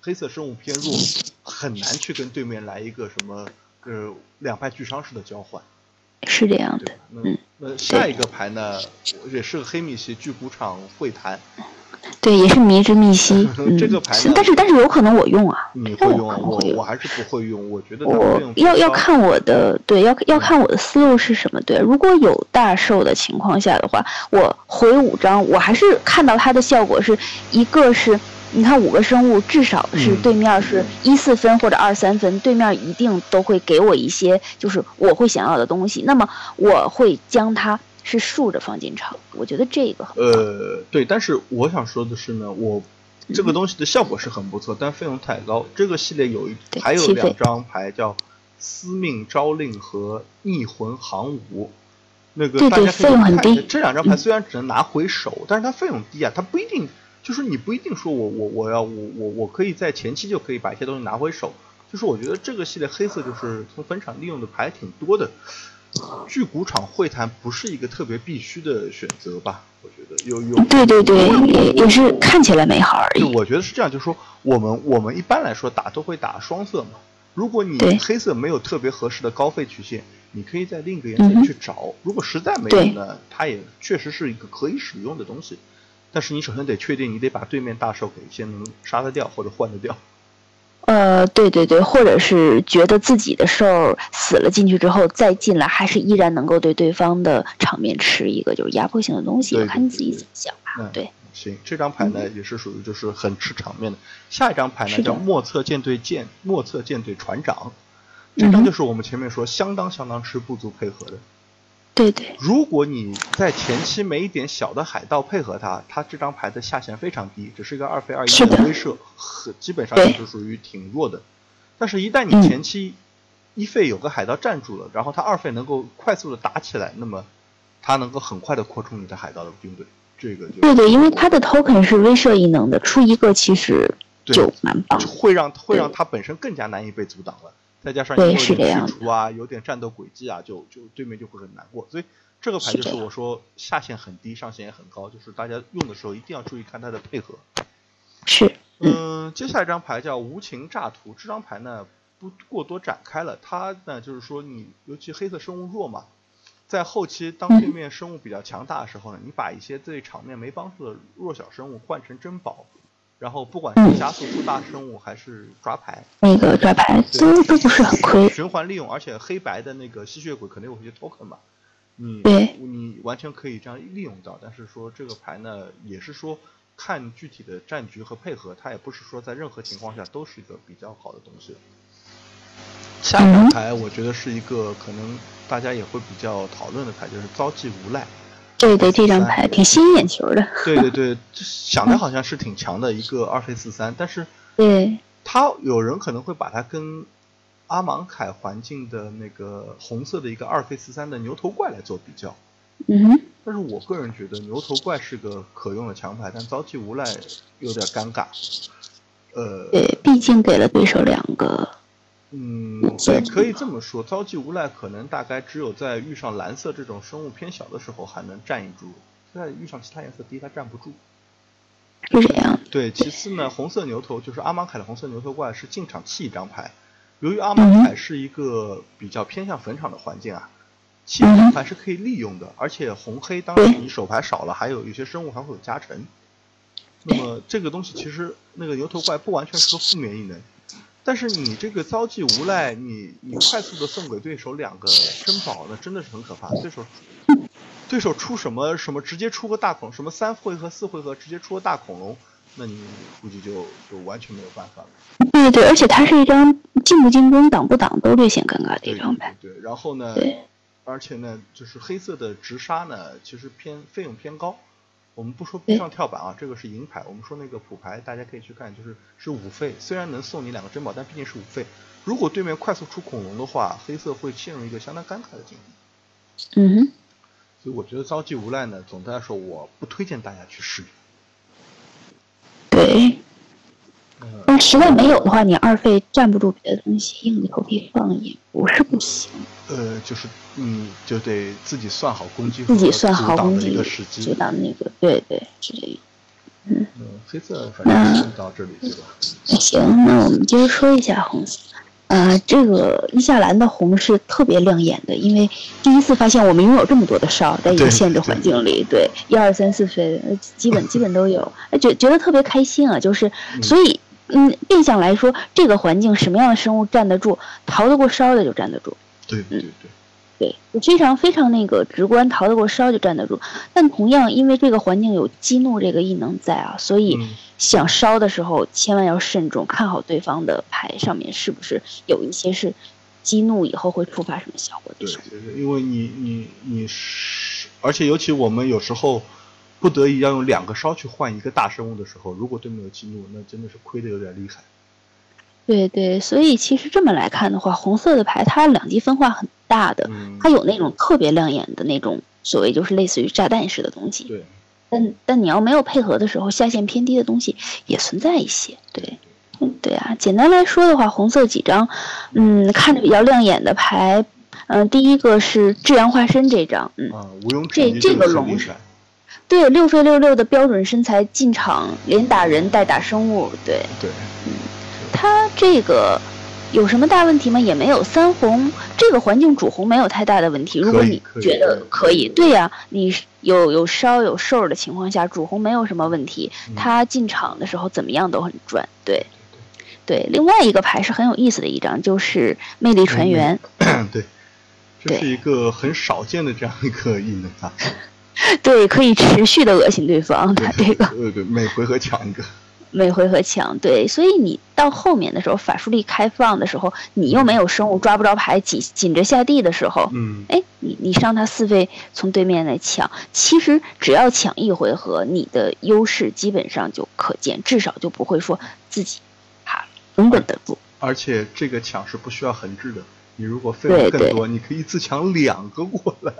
黑色生物偏弱，很难去跟对面来一个什么呃两败俱伤式的交换。是这样的，嗯，那下一个牌呢，也是个黑米奇巨谷场会谈。对，也是迷之密西。这个牌，但是但是有可能我用啊，你会用啊？我我还是不会用，我觉得我要要看我的对，要要看我的思路是什么。对，如果有大寿的情况下的话，我回五张，我还是看到它的效果是一个是，你看五个生物至少是对面是一四分或者二三分，对面一定都会给我一些就是我会想要的东西，那么我会将它。是竖着放进场，我觉得这个呃对，但是我想说的是呢，我这个东西的效果是很不错，但费用太高。这个系列有一还有两张牌叫司命招令和逆魂航武，那个大家费用很低。这两张牌虽然只能拿回手，但是它费用低啊，它不一定就是你不一定说我我我要我我我可以在前期就可以把一些东西拿回手，就是我觉得这个系列黑色就是从坟场利用的牌挺多的。巨谷场会谈不是一个特别必须的选择吧？我觉得有有对对对，也也是看起来美好而已。我觉得是这样，就是说我们我们一般来说打都会打双色嘛。如果你黑色没有特别合适的高费曲线，你可以在另一个颜色去找。如果实在没有呢，它也确实是一个可以使用的东西。但是你首先得确定，你得把对面大兽给先能杀得掉或者换得掉。呃，对对对，或者是觉得自己的兽死了进去之后再进来，还是依然能够对对方的场面吃一个就是压迫性的东西，看你自己怎么想吧。对，行，这张牌呢也是属于就是很吃场面的。下一张牌呢叫莫测舰队舰莫测舰队船长，这张就是我们前面说相当相当吃部族配合的。对对，如果你在前期没一点小的海盗配合他，他这张牌的下限非常低，只是一个二费二一的威慑，很基本上就是属于挺弱的。但是，一旦你前期一费有个海盗站住了，然后他二费能够快速的打起来，那么他能够很快的扩充你的海盗的军队。这个就对对，因为他的 token 是威慑异能的，出一个其实就蛮棒，会让会让他本身更加难以被阻挡了。再加上有点去除啊，有点战斗轨迹啊，就就对面就会很难过。所以这个牌就是我说下限很低，上限也很高，就是大家用的时候一定要注意看它的配合。是。嗯，接下来一张牌叫无情诈图，这张牌呢不过多展开了，它呢就是说你尤其黑色生物弱嘛，在后期当对面生物比较强大的时候呢，你把一些对场面没帮助的弱小生物换成珍宝，然后不管是加速出大生物还是抓牌，那个抓牌都都不是很亏。循环利用，而且黑白的那个吸血鬼肯定有些 token 嘛，你你完全可以这样利用到。但是说这个牌呢，也是说看具体的战局和配合，它也不是说在任何情况下都是一个比较好的东西。下一张牌我觉得是一个可能大家也会比较讨论的牌，就是遭际无赖。对对，这张牌挺吸引眼球的。对对对，想的好像是挺强的一个二费四三，但是 对，他有人可能会把它跟阿芒凯环境的那个红色的一个二费四三的牛头怪来做比较。嗯哼。但是我个人觉得牛头怪是个可用的强牌，但遭际无赖有点尴尬。呃，对，毕竟给了对手两个。嗯，对，可以这么说，遭际无赖可能大概只有在遇上蓝色这种生物偏小的时候还能站一株，在遇上其他颜色低，它站不住。是这样。对，其次呢，红色牛头就是阿芒凯的红色牛头怪是进场弃一张牌，由于阿芒凯是一个比较偏向坟场的环境啊，弃一张牌是可以利用的，而且红黑当时你手牌少了，还有有些生物还会有加成。那么这个东西其实那个牛头怪不完全是个负面异能。但是你这个遭际无赖，你你快速的送给对手两个珍宝，那真的是很可怕。对手对手出什么什么，直接出个大恐，什么三回合四回合直接出个大恐龙，那你估计就就完全没有办法了。对对，而且它是一张进不进攻、挡不挡都略显尴尬的一张牌。对，然后呢，而且呢，就是黑色的直杀呢，其实偏费用偏高。我们不说逼上跳板啊，这个是银牌。我们说那个普牌，大家可以去看，就是是五费，虽然能送你两个珍宝，但毕竟是五费。如果对面快速出恐龙的话，黑色会陷入一个相当尴尬的境地。嗯哼。所以我觉得遭际无赖呢，总的来说我不推荐大家去试。对。但实在没有的话，你二费站不住别的东西，硬着头皮放也不是不行。呃，就是你就得自己算好攻击，自己算好攻击的时机，阻挡那个，对对，是这个。嗯，黑色反正到这里对吧？行，那我们接着说一下红色。呃，这个伊夏兰的红是特别亮眼的，因为第一次发现我们拥有这么多的哨，在一个限制环境里，对，一二三四岁，基本基本都有，觉觉得特别开心啊，就是所以。嗯，变相来说，这个环境什么样的生物站得住，逃得过烧的就站得住。对对对，对，非常非常那个直观，逃得过烧就站得住。但同样，因为这个环境有激怒这个异能在啊，所以想烧的时候千万要慎重，看好对方的牌上面是不是有一些是激怒以后会触发什么效果的。对，因为你你你是，而且尤其我们有时候。不得已要用两个烧去换一个大生物的时候，如果对面有激怒，那真的是亏的有点厉害。对对，所以其实这么来看的话，红色的牌它两极分化很大的，它有那种特别亮眼的那种所谓就是类似于炸弹式的东西。对。但但你要没有配合的时候，下限偏低的东西也存在一些。对。嗯，对啊。简单来说的话，红色几张，嗯，看着比较亮眼的牌，嗯，第一个是至阳化身这张，嗯，这这个龙。对，六费六六的标准身材进场，连打人带打生物，对对，嗯，他这个有什么大问题吗？也没有。三红这个环境主红没有太大的问题，如果你觉得可以，对呀，你有有烧有瘦的情况下，主红没有什么问题。他进场的时候怎么样都很赚，对对。另外一个牌是很有意思的一张，就是魅力船员，对，这是一个很少见的这样一个异能啊。对，可以持续的恶心对方，他这个。对对，每回合抢一个。每回合抢，对，所以你到后面的时候，法术力开放的时候，你又没有生物抓不着牌，紧紧着下地的时候，嗯，哎，你你上他四费从对面来抢，其实只要抢一回合，你的优势基本上就可见，至少就不会说自己哈稳稳得住。而且这个抢是不需要横置的，你如果费用更多，你可以自抢两个过来。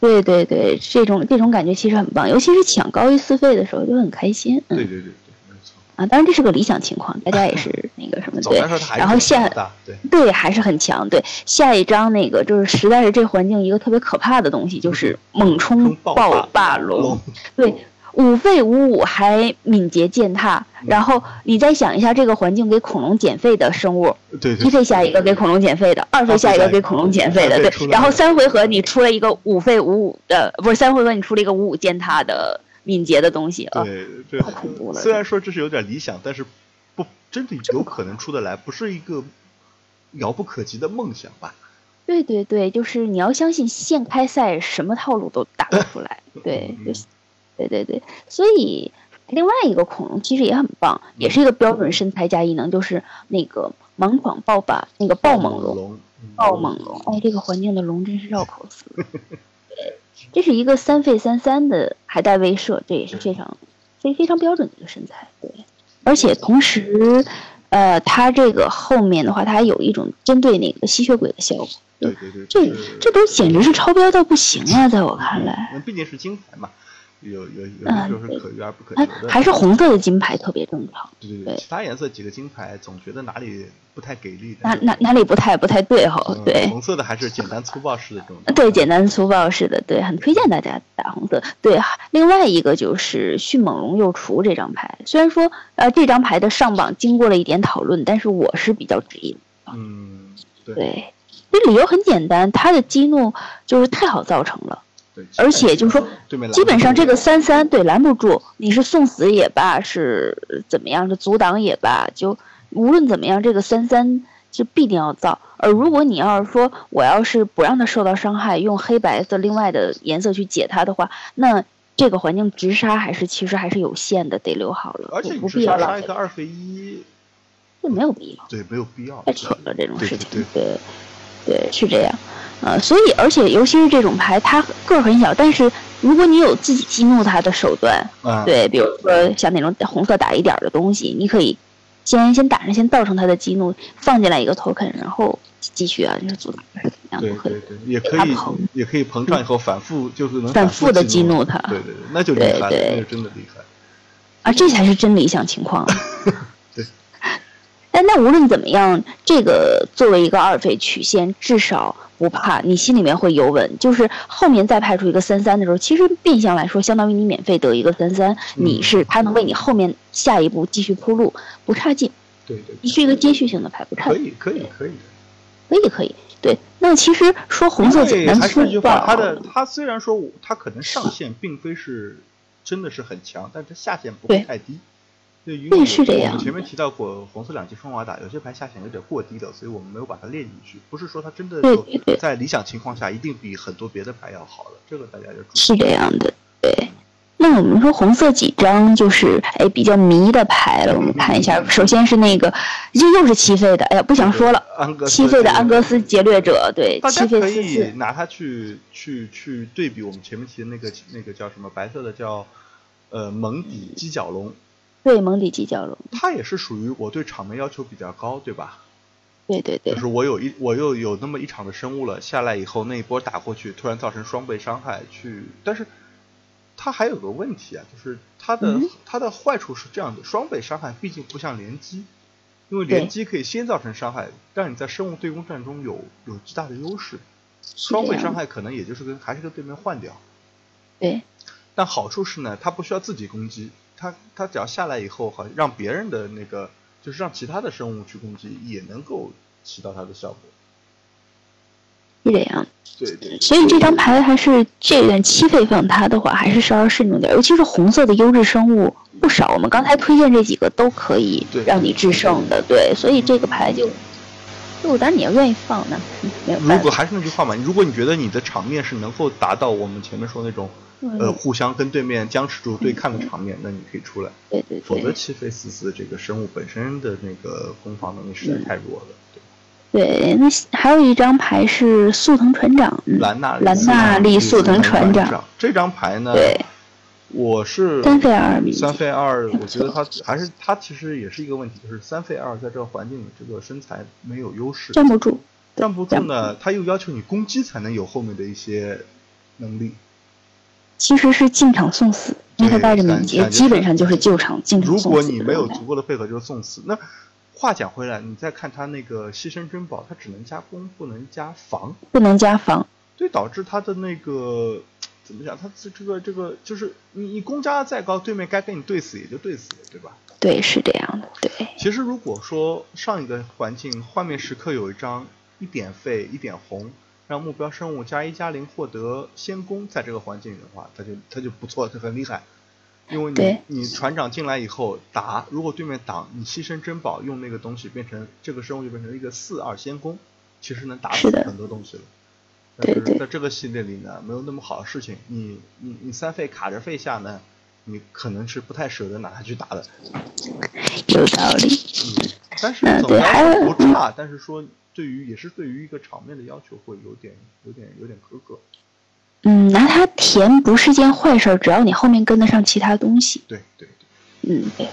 对对对，这种这种感觉其实很棒，尤其是抢高于四费的时候就很开心。对对对对，没错。啊，当然这是个理想情况，大家也是那个什么 对。然后下对对还是很强。对下一张那个就是实在是这环境一个特别可怕的东西，就是猛冲暴霸龙。对。五费五五还敏捷践踏，然后你再想一下这个环境给恐龙减费的生物，对，一费下一个给恐龙减费的，二费下一个给恐龙减费的，对，然后三回合你出了一个五费五五的，不是三回合你出了一个五五践踏的敏捷的东西啊，对对，太恐怖了。虽然说这是有点理想，但是不真的有可能出得来，不是一个遥不可及的梦想吧？对对对，就是你要相信现开赛什么套路都打不出来。对，就是，对对对，所以另外一个恐龙其实也很棒，也是一个标准身材加异能，就是那个猛闯暴霸那个暴猛龙，暴猛龙。哎，这个环境的龙真是绕口词。这是一个三费三三的海带威慑，这也是非常非非常标准的一个身材。对，而且同时，呃，它这个后面的话，它还有一种针对那个吸血鬼的效果。对对对，这这都简直是超标到不行啊！在我看来，那毕竟是金牌嘛。有有有的时候是可遇而不可求的，还是红色的金牌特别正常。对对对，其他颜色几个金牌总觉得哪里不太给力。哪哪哪里不太不太对哈？对，红色的还是简单粗暴式的这种。对，简单粗暴式的，对，很推荐大家打红色。对，另外一个就是迅猛龙幼雏这张牌，虽然说呃这张牌的上榜经过了一点讨论，但是我是比较质疑。嗯，对，这理由很简单，他的激怒就是太好造成了。而且就是说，基本上这个三三对拦不住，你是送死也罢，是怎么样的阻挡也罢，就无论怎么样，这个三三就必定要造。而如果你要是说我要是不让他受到伤害，用黑白色另外的颜色去解它的话，那这个环境直杀还是其实还是有限的，得留好了，不必要杀一个二费一，这没有必要，对，没有必要，太扯了这种事情，对对，对，是这样。呃，所以而且尤其是这种牌，它个儿很小，但是如果你有自己激怒它的手段，对，比如说像那种红色打一点的东西，你可以先先打上，先造成它的激怒，放进来一个 token，然后继续啊，就是阻挡是怎么样对对对，也可以也可以膨胀以后反复就是能反复的激怒它，对对对，那就厉害，那就真的厉害。啊，这才是真理想情况。对。但那无论怎么样，这个作为一个二费曲线，至少。不怕，你心里面会有稳。就是后面再派出一个三三的时候，其实变相来说，相当于你免费得一个三三，你是他能为你后面下一步继续铺路，不差劲。对对，你是一个接续性的牌，不差。可以可以可以，可以可以。对，那其实说红色简单粗暴，他的他虽然说他可能上限并非是真的是很强，但是下限不会太低。对，是这样。前面提到过红色两极双瓦打，有些牌下限有点过低了，所以我们没有把它列进去。不是说它真的在理想情况下一定比很多别的牌要好的，这个大家就是这样的。对，那我们说红色几张就是哎比较迷的牌了，我们看一下。首先是那个，这又是七费的，哎呀不想说了。七费的安格斯劫掠者，对，七费四四。拿它去去去对比我们前面提的那个那个叫什么白色的叫呃蒙底犄角龙。对蒙底犄角龙，它也是属于我对场面要求比较高，对吧？对对对。就是我有一我又有那么一场的生物了，下来以后那一波打过去，突然造成双倍伤害，去，但是它还有个问题啊，就是它的它的坏处是这样的，双倍伤害毕竟不像连击，因为连击可以先造成伤害，让你在生物对攻战中有有极大的优势，双倍伤害可能也就是跟还是跟对面换掉。对。但好处是呢，它不需要自己攻击。他他只要下来以后，好像让别人的那个，就是让其他的生物去攻击，也能够起到它的效果。是这样。对对。所以这张牌还是这点七费放它的话，还是稍稍慎重点。尤其是红色的优质生物不少，我们刚才推荐这几个都可以让你制胜的。对，所以这个牌就，就当然你要愿意放呢，没有。如果还是那句话嘛，如果你觉得你的场面是能够达到我们前面说那种。呃，互相跟对面僵持住对抗的场面，那你可以出来。对对。否则七费四四这个生物本身的那个攻防能力实在太弱了。对。对，那还有一张牌是速腾船长。兰纳兰纳利速腾船长。这张牌呢？对。我是三费二。三费二，我觉得他还是他其实也是一个问题，就是三费二在这个环境里，这个身材没有优势。站不住。站不住呢，他又要求你攻击才能有后面的一些能力。其实是进场送死，因为他带着敏捷，基本上就是救场进场送死。如果你没有足够的配合，就是送死。那话讲回来，你再看他那个牺牲珍宝，他只能加攻，不能加防，不能加防，对，导致他的那个怎么讲？他这这个这个就是你你攻加的再高，对面该跟你对死也就对死了，对吧？对，是这样的。对。其实如果说上一个环境画面时刻有一张一点费一点红。让目标生物加一加零获得先攻，在这个环境里的话，他就他就不错，他很厉害。因为你你船长进来以后打，如果对面挡，你牺牲珍宝用那个东西变成这个生物就变成一个四二先攻，其实能打死很多东西了。对对但是在这个系列里呢，没有那么好的事情，你你你三费卡着费下呢，你可能是不太舍得拿它去打的。有道理。嗯，但是嗯总的来对还有说不差，但是说对于也是对于一个场面的要求会有点有点有点苛刻。嗯，拿它填不是件坏事，只要你后面跟得上其他东西。对对对，嗯，对。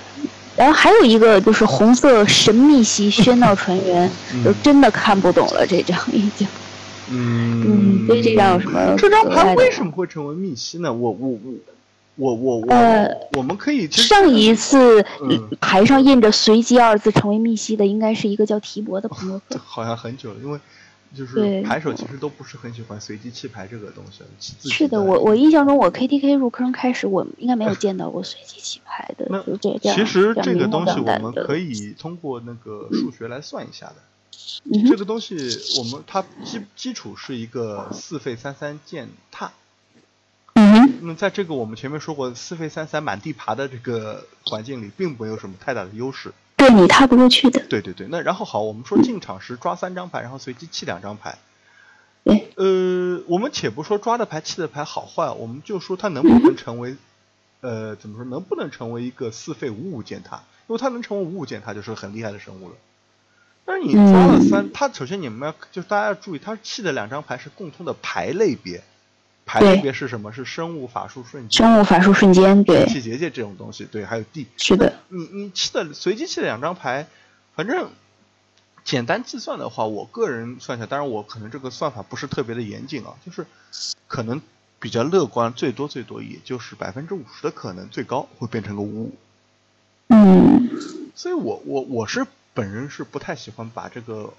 然后还有一个就是红色神秘系喧闹船员，就真的看不懂了，这张已经。嗯嗯，对这张有什么这张牌为什么会成为密西呢？我我我我我我、呃我们可以上一次嗯牌上印着“随机”二字成为密西的，应该是一个叫提博的朋友。这好像很久了，因为就是对牌手其实都不是很喜欢随机弃牌这个东西。是的，我我印象中我 KTK 入坑开始，我应该没有见到过随机弃牌的，那就这这样。其实这个东西我们可以通过那个数学来算一下的。嗯这个东西我们它基基础是一个四费三三践踏。那在这个我们前面说过四费三三满地爬的这个环境里，并没有什么太大的优势。对你踏不过去的。对对对，那然后好，我们说进场时抓三张牌，然后随机弃两张牌。呃，我们且不说抓的牌、弃的牌好坏，我们就说它能不能成为，呃，怎么说，能不能成为一个四费五五践踏？如果它能成为五五践踏，就是很厉害的生物了。但是你抓了三，它首先你们要就是大家要注意，它弃的两张牌是共通的牌类别，牌类对别是什么？是生物、法术、瞬间、生物法术瞬间，对神，奇结界这种东西，对，还有地。是的，你你弃的随机弃的两张牌，反正简单计算的话，我个人算下，当然我可能这个算法不是特别的严谨啊，就是可能比较乐观，最多最多也就是百分之五十的可能，最高会变成个五五。嗯，所以我我我是本人是不太喜欢把这个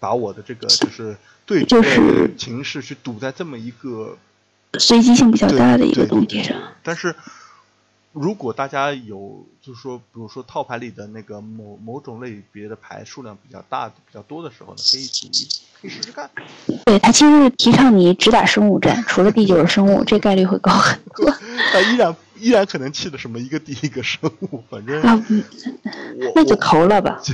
把我的这个就是对就决是情势去赌在这么一个随机性比较大的一个东西上。但是，如果大家有，就是说，比如说套牌里的那个某某种类别的牌数量比较大、比较多的时候呢，可以可以试试看。对，他其实是提倡你只打生物战，除了地就是生物，这概率会高很多。他依然依然可能气的什么一个第一个生物，反正那就我投了吧。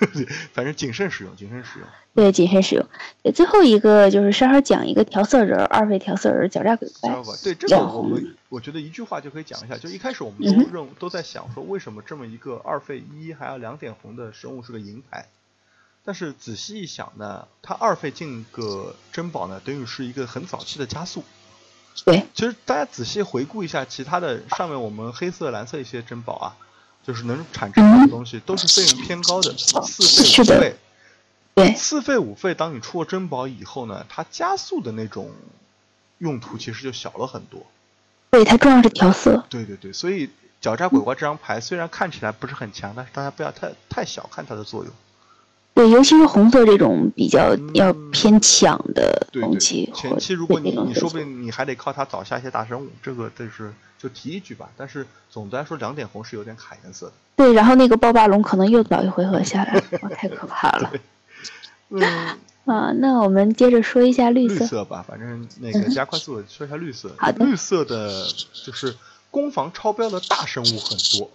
反正谨慎使用，谨慎使用。对，谨慎使用。对，最后一个就是稍稍讲一个调色人儿，二位调色人儿狡诈鬼怪。吧？对这个我们我觉得一句话就可以讲一下，就一开始我们嗯都认都在想说，为什么这么一个二费一还要两点红的生物是个银牌？但是仔细一想呢，它二费进个珍宝呢，等于是一个很早期的加速。对，其实大家仔细回顾一下其他的上面我们黑色、蓝色一些珍宝啊，就是能产珍宝的东西，都是费用偏高的，四费五费。对，四费五费，当你出了珍宝以后呢，它加速的那种用途其实就小了很多。对，它重要是调色。对对对，所以狡诈鬼怪这张牌虽然看起来不是很强，但是大家不要太太小看它的作用。对，尤其是红色这种比较嗯要偏抢的对对东西，，前期如果你你说不定你还得靠它早下一些大生物，这个就是就提一句吧。但是总的来说，两点红是有点卡颜色的。对，然后那个暴霸龙可能又早一回合下来太可怕了嗯，啊！那我们接着说一下绿色。绿色吧，反正 那个加快速的说一下绿色。好的绿色的就是攻防超标的大生物很多。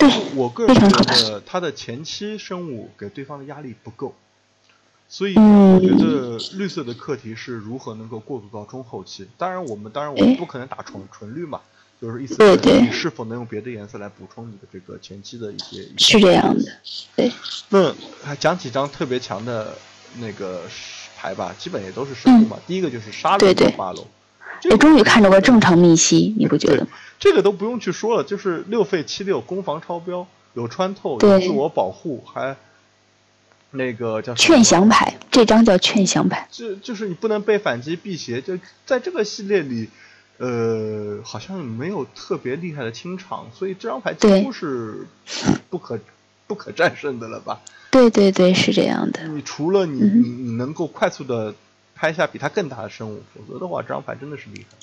对，我个人觉得他的前期生物给对方的压力不够，所以嗯我觉得绿色的课题是如何能够过渡到中后期。当然，我们当然我们哎不可能打纯纯绿嘛，就是意思是你是否能用别的颜色来补充你的这个前期的一些。是这样的，对，那还讲几张特别强的那个牌吧，基本也都是生物嘛。第一个就是沙龙嗯对对巴龙，这也终于看到个正常密西，你不觉得吗？这个都不用去说了，就是六费七六攻防超标，有穿透，有自我保护，还那个叫劝降牌，这张叫劝降牌。就就是你不能被反击辟邪，就在这个系列里，呃，好像没有特别厉害的清场，所以这张牌几乎是不可不可战胜的了吧？对对对，是这样的。你除了你嗯你你能够快速的拍下比它更大的生物，否则的话，这张牌真的是厉害。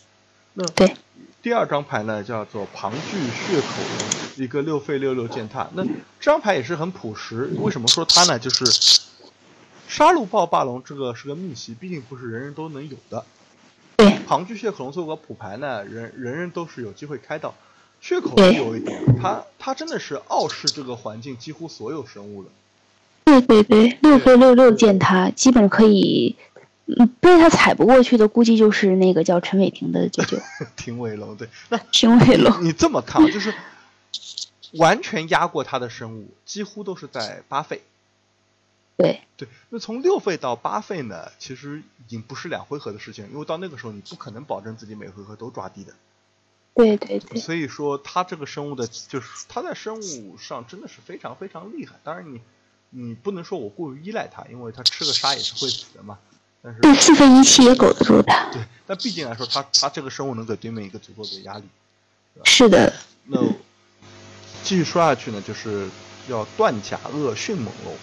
那对，第二张牌呢，叫做庞巨血口龙，一个六费六六践踏。那这张牌也是很朴实。为什么说它呢？就是杀戮暴霸龙这个是个秘籍，毕竟不是人人都能有的。对，庞巨血口龙作为个普牌呢，人人人都是有机会开到。血口是有一点，它它真的是傲视这个环境几乎所有生物的。对对对，六费六六践踏，基本可以，嗯，被他踩不过去的，估计就是那个叫陈伟霆的舅舅。廷伟龙，对，那 廷伟龙，你这么看啊，就是完全压过他的生物，几乎都是在八费。对对，那从六费到八费呢，其实已经不是两回合的事情，因为到那个时候你不可能保证自己每回合都抓地的。对对对。所以说，他这个生物的，就是他在生物上真的是非常非常厉害。当然，你你不能说我过于依赖他，因为他吃个杀也是会死的嘛。但是对四费一气也苟得住的。对，但毕竟来说，他他这个生物能给对面一个足够的压力。是的。那继续说下去呢，就是要断甲鳄迅猛龙。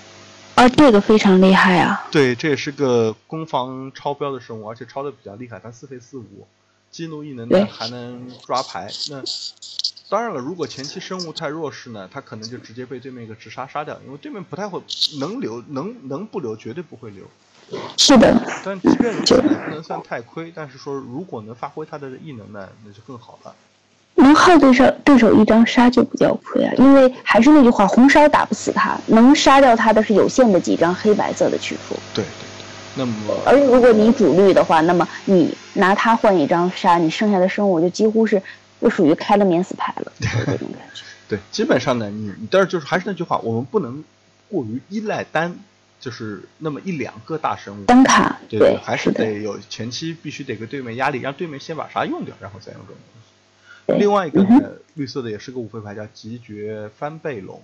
啊，这个非常厉害啊！对，这也是个攻防超标的生物，而且超的比较厉害。它四费四五，激怒异能呢还能抓牌。那当然了，如果前期生物太弱势呢，它可能就直接被对面一个直杀杀掉，因为对面不太会能留，能能不留绝对不会留。是的。但即便如此，不能算太亏。但是说如果能发挥他的异能呢，那就更好了。能耗对手对手一张杀就不叫亏啊，因为还是那句话，红烧打不死他，能杀掉他的是有限的几张黑白色的去处。对对对，那么而如果你主绿的话，那么你拿它换一张杀，你剩下的生物就几乎是就属于开了免死牌了，这种感觉。对，基本上呢，你你但是就是还是那句话，我们不能过于依赖单，就是那么一两个大生物。单卡，对对，还是得有前期必须得给对面压力，让对面先把啥用掉，然后再用这种东西。另外一个呢，绿色的也是个五费牌，叫极绝翻倍龙，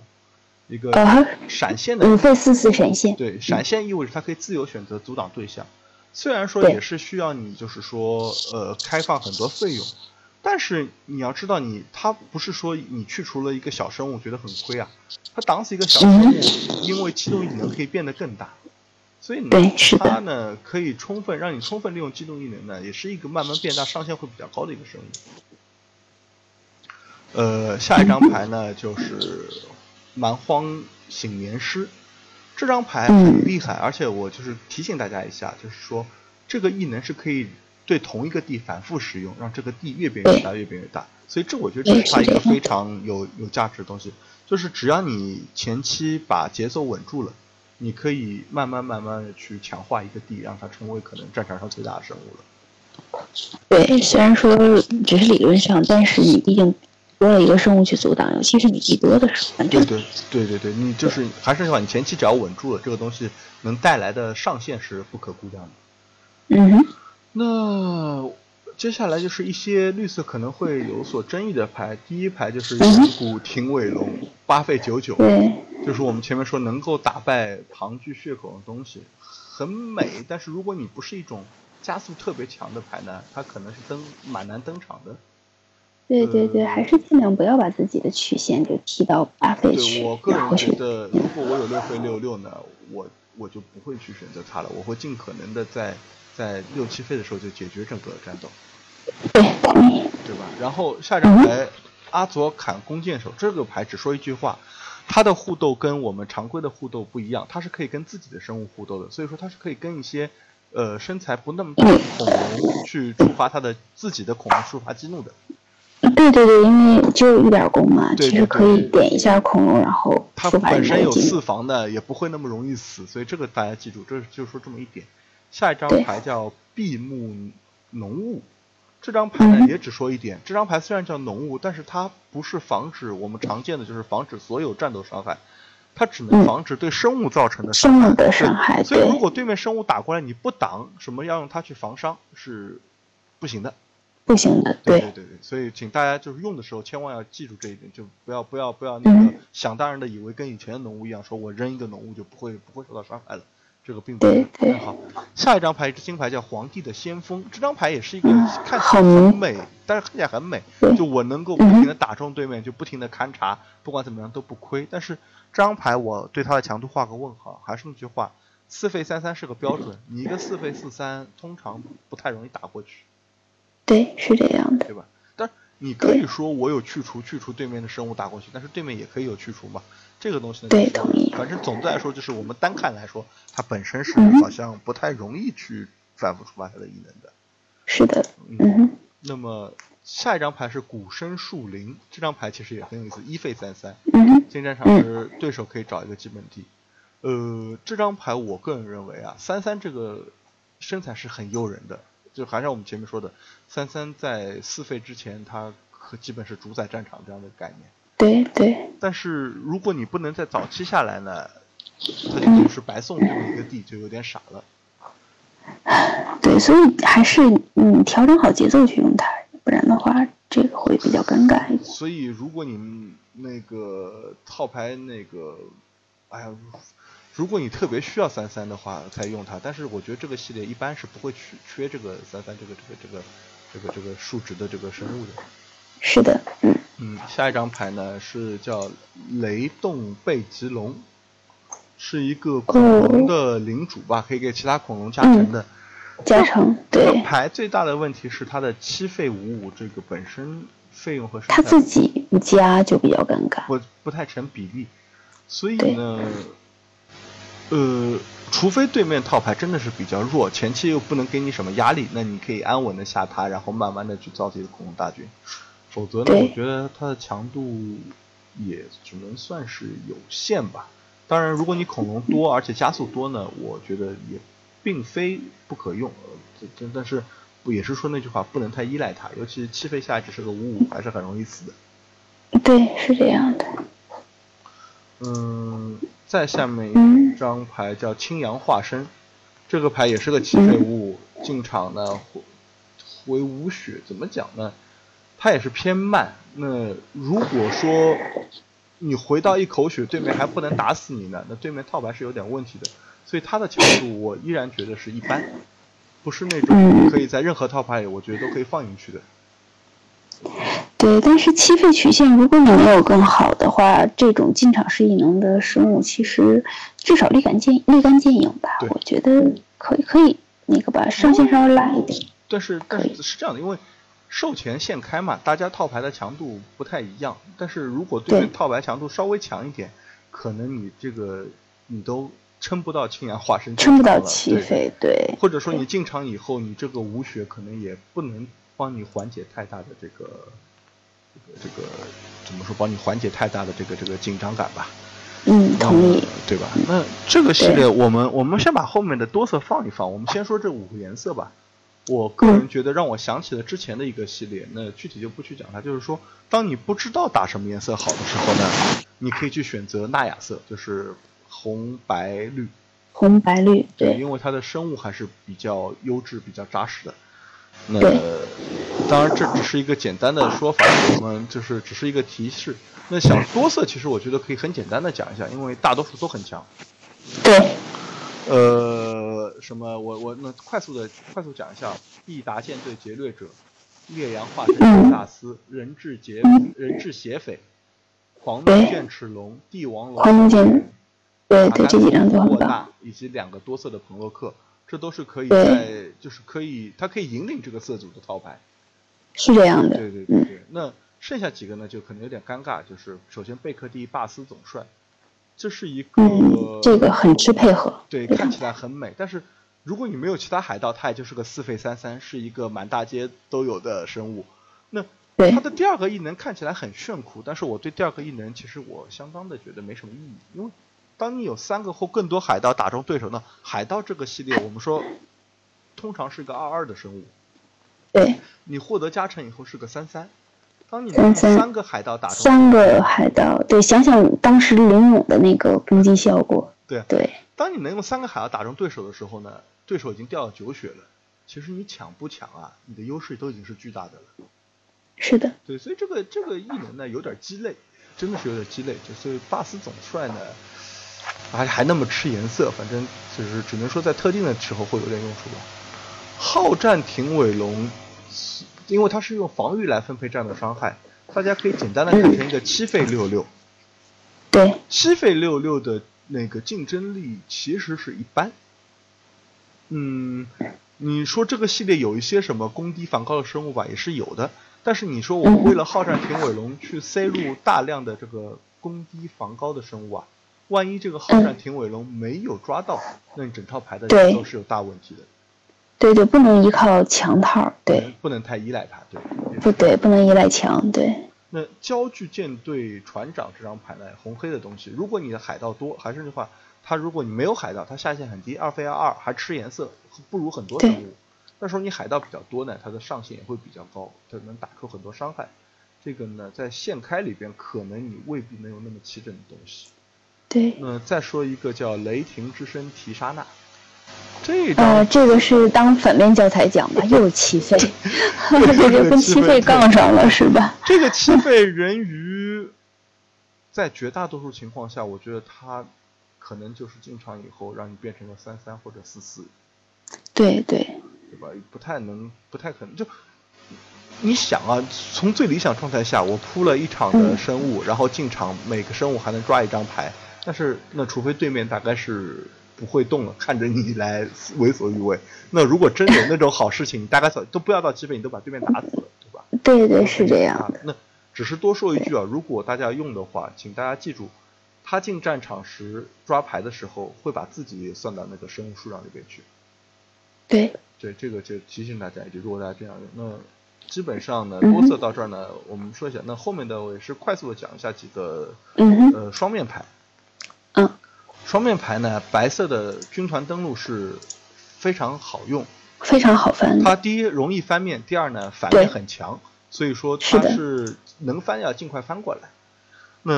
一个闪现的五费四四闪现。对，闪现意味着它可以自由选择阻挡对象，虽然说也是需要你就是说呃开放很多费用，但是你要知道你他不是说你去除了一个小生物觉得很亏啊，他挡死一个小生物，因为机动异能可以变得更大，所以呢，它呢可以充分让你充分利用机动异能呢，也是一个慢慢变大上限会比较高的一个生物。呃，下一张牌呢就是蛮荒醒眠师，这张牌很厉害，而且我就是提醒大家一下，就是说这个异能是可以对同一个地反复使用，让这个地越变越大，越变越大。所以这我觉得这是它一个非常有有价值的东西，就是只要你前期把节奏稳住了，你可以慢慢慢慢的去强化一个地，让它成为可能战场上最大的生物了。对，虽然说只是理论上，但是你毕竟。多了一个生物去阻挡，尤其是你地多的时候。对对对对对，你就是还是那句话，你前期只要稳住了，这个东西能带来的上限是不可估量的。嗯哼。那接下来就是一些绿色可能会有所争议的牌，第一排就是远古廷伟龙八费九九，就是我们前面说能够打败庞巨血口的东西，很美。但是如果你不是一种加速特别强的牌呢，它可能是登蛮难登场的。对对对，还是尽量不要把自己的曲线就踢到八费去。我个人觉得，如果我有六费六六呢，我我就不会去选择它了，我会尽可能的在在六七费的时候就解决整个战斗。对，对吧？然后下张牌阿佐坎弓箭手这个牌只说一句话，它的互斗跟我们常规的互斗不一样，它是可以跟自己的生物互斗的，所以说它是可以跟一些呃身材不那么大的恐龙去触发它的自己的恐龙触发激怒的。对对对，因为只有一点攻嘛，其实可以点一下恐龙，然后它本身有四防的，也不会那么容易死，所以这个大家记住，这就说这么一点。下一张牌叫闭目浓雾，这张牌呢也只说一点，这张牌虽然叫浓雾，但是它不是防止我们常见的就是防止所有战斗伤害，它只能防止对生物造成的生物的伤害。所以如果对面生物打过来你不挡，什么要用它去防伤是不行的。不行的，对对。对对，所以请大家就是用的时候千万要记住这一点，就不要不要不要那个想当然的以为跟以前的浓雾一样，说我扔一个浓雾就不会不会受到伤害了，这个并不很好。下一张牌是金牌，叫皇帝的先锋，这张牌也是一个看起来很美，但是看起来很美，就我能够不停的打中对面，就不停的勘察，不管怎么样都不亏。但是这张牌我对它的强度画个问号，还是那句话，四费三三是个标准，你一个四费四三通常不太容易打过去。对，是这样的，对吧？但你可以说我有去除去除对面的生物打过去，但是对面也可以有去除嘛。这个东西呢，对，同意。反正总的来说，就是我们单看来说，它本身是好像不太容易去反复触发它的异能的。是的，嗯。那么下一张牌是古生树林，这张牌其实也很有意思，一费三三，嗯进战场时对手可以找一个基本地。呃，这张牌我个人认为啊，三三这个身材是很诱人的，就还是我们前面说的，三三在四费之前，它可基本是主宰战场这样的概念。对对，但是如果你不能在早期下来呢，它就就是白送这么一个地，就有点傻了。对，所以还是嗯调整好节奏去用它，不然的话这个会比较尴尬一点。所以如果你那个套牌那个，哎呀，如果你特别需要三三的话才用它，但是我觉得这个系列一般是不会去缺这个三三这个这个这个这个这个数值的这个生物的。是的，嗯嗯，下一张牌呢是叫雷动贝吉龙，是一个恐龙的领主吧，可以给其他恐龙加成的。加成这个对，牌最大的问题是它的七费五五这个本身费用和身他自己不加就比较尴尬。不不太成比例，所以呢，呃，除非对面套牌真的是比较弱，前期又不能给你什么压力，那你可以安稳的下它，然后慢慢的去造自己的恐龙大军。否则呢，我觉得它的强度也只能算是有限吧。当然，如果你恐龙多而且加速多呢，我觉得也并非不可用。呃这这但是不也是说那句话，不能太依赖它，尤其七费下只是个五五，还是很容易死的。对，是这样的。嗯，再下面嗯一张牌叫青阳化身，这个牌也是个七费五五，进场呢回回无血，怎么讲呢？它也是偏慢。那如果说你回到一口血，对面还不能打死你呢，那对面套牌是有点问题的。所以它的强度我依然觉得是一般，不是那种嗯可以在任何套牌里我觉得都可以放进去的。对，但是七费曲线，如果你没有更好的话，这种进场式异能的生物，其实至少立竿见立竿见影吧。我觉得可以可以那个把上限稍微拉一点。但是但是是这样的，因为售前限开嘛，大家套牌的强度不太一样。但是如果对面套牌强度稍微强一点，可能你这个你都撑不到青阳化身撑不到七费，对，或者说你进场以后，你这个无血可能也不能帮你缓解太大的这个这个这个怎么说，帮你缓解太大的这个这个紧张感吧。嗯，同意嗯。对吧？那这个系列，我们我们先把后面的多色放一放，我们先说这五个颜色吧。我个人觉得让我想起了之前的一个系列，那具体就不去讲它。就是说，当你不知道打什么颜色好的时候呢，你可以去选择纳雅色，就是红白绿。红白绿，对，因为它的生物还是比较优质、比较扎实的。那当然这只是一个简单的说法，我们就是只是一个提示。那想多色，其实我觉得可以很简单的讲一下，因为大多数都很强。对，呃，什么？我我那快速的快速讲一下：必达舰队劫掠者、烈阳化身吉萨斯、人质劫人质劫匪、狂怒剑齿龙、帝王龙、狂怒剑对对，这几张都很棒。沃纳以及两个多色的朋洛克，这都是可以在就是可以，它可以引领这个色组的套牌。是这样的，对对对对，那剩下几个呢，就可能有点尴尬。就是首先贝克蒂巴斯总帅，这是一个、嗯，这个很吃配合。对，看起来很美，但是如果你没有其他海盗，它也就是个四费三三，是一个满大街都有的生物。那对它的第二个异能看起来很炫酷，但是我对第二个异能其实我相当的觉得没什么意义，因为当你有三个或更多海盗打中对手呢，海盗这个系列我们说通常是个二二的生物，对，你获得加成以后是个三三。三三三个海盗打中三个海盗，对，想想当时林勇的那个攻击效果，对对，当你能用三个海盗打中对手的时候呢，对手已经掉到九血了。其实你抢不抢啊，你的优势都已经是巨大的了。是的，对，所以这个这个异能呢有点鸡肋，真的是有点鸡肋。就所以巴斯总帅呢，还还那么吃颜色，反正就是只能说在特定的时候会有点用处吧。好战挺尾龙，因为它是用防御来分配战斗伤害，大家可以简单的看成一个七费六六。对，七费六六的那个竞争力其实是一般。嗯，你说这个系列有一些什么攻低防高的生物吧，也是有的。但是你说我为了好战挺尾龙去塞入大量的这个攻低防高的生物啊，万一这个好战停尾龙没有抓到，那你整套牌的节奏是有大问题的。对对，不能依靠墙套，对，不能太依赖它，对。不对，不能依赖墙，对。那焦距舰队船长这张牌呢，红黑的东西，如果你的海盗多，还是那句话，它如果你没有海盗，它下限很低，二飞二还吃颜色，不如很多生物。那时候你海盗比较多呢，它的上限也会比较高，它能打出很多伤害。这个呢，在现开里边，可能你未必能有那么齐整的东西。对。那再说一个叫雷霆之身提莎娜。这呃，这个是当反面教材讲吧，又七费，这就 跟七费杠上了，是吧？这个七费 人鱼，在绝大多数情况下，我觉得他可能就是进场以后让你变成个三三或者四四。对对。对吧？不太能，不太可能。就你想啊，从最理想状态下，我铺了一场的生物，然后进场每个生物还能抓一张牌，但是那除非对面大概是。不会动了，看着你来为所欲为。那如果真有那种好事情，你大概早都不要到基本，你都把对面打死了，对吧？对对是这样。那只是多说一句啊，如果大家用的话，请大家记住，他进战场时抓牌的时候，会把自己算到那个生物数量里边去。对。对，这个就提醒大家，一句如果大家这样用，那基本上呢，多色到这儿呢，我们说一下。那后面的我也是快速的讲一下几个呃双面牌。嗯。双面牌呢，白色的军团登陆是非常好用，非常好翻。它第一容易翻面，第二呢反面很强，所以说它是能翻要尽快翻过来。那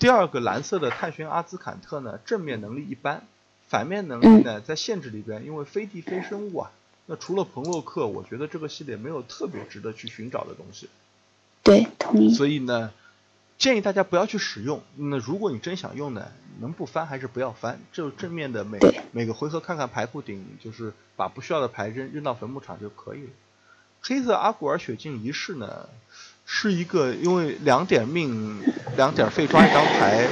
第二个蓝色的探寻阿兹坎特呢，正面能力一般，反面能力呢在限制里边，因为非地非生物啊，那除了彭洛克，我觉得这个系列没有特别值得去寻找的东西。对，同意。所以呢。建议大家不要去使用。那如果你真想用呢，能不翻还是不要翻。就正面的每每个回合看看牌库顶，就是把不需要的牌扔扔到坟墓场就可以了。黑色阿古尔血镜仪式呢，是一个因为两点命两点费抓一张牌，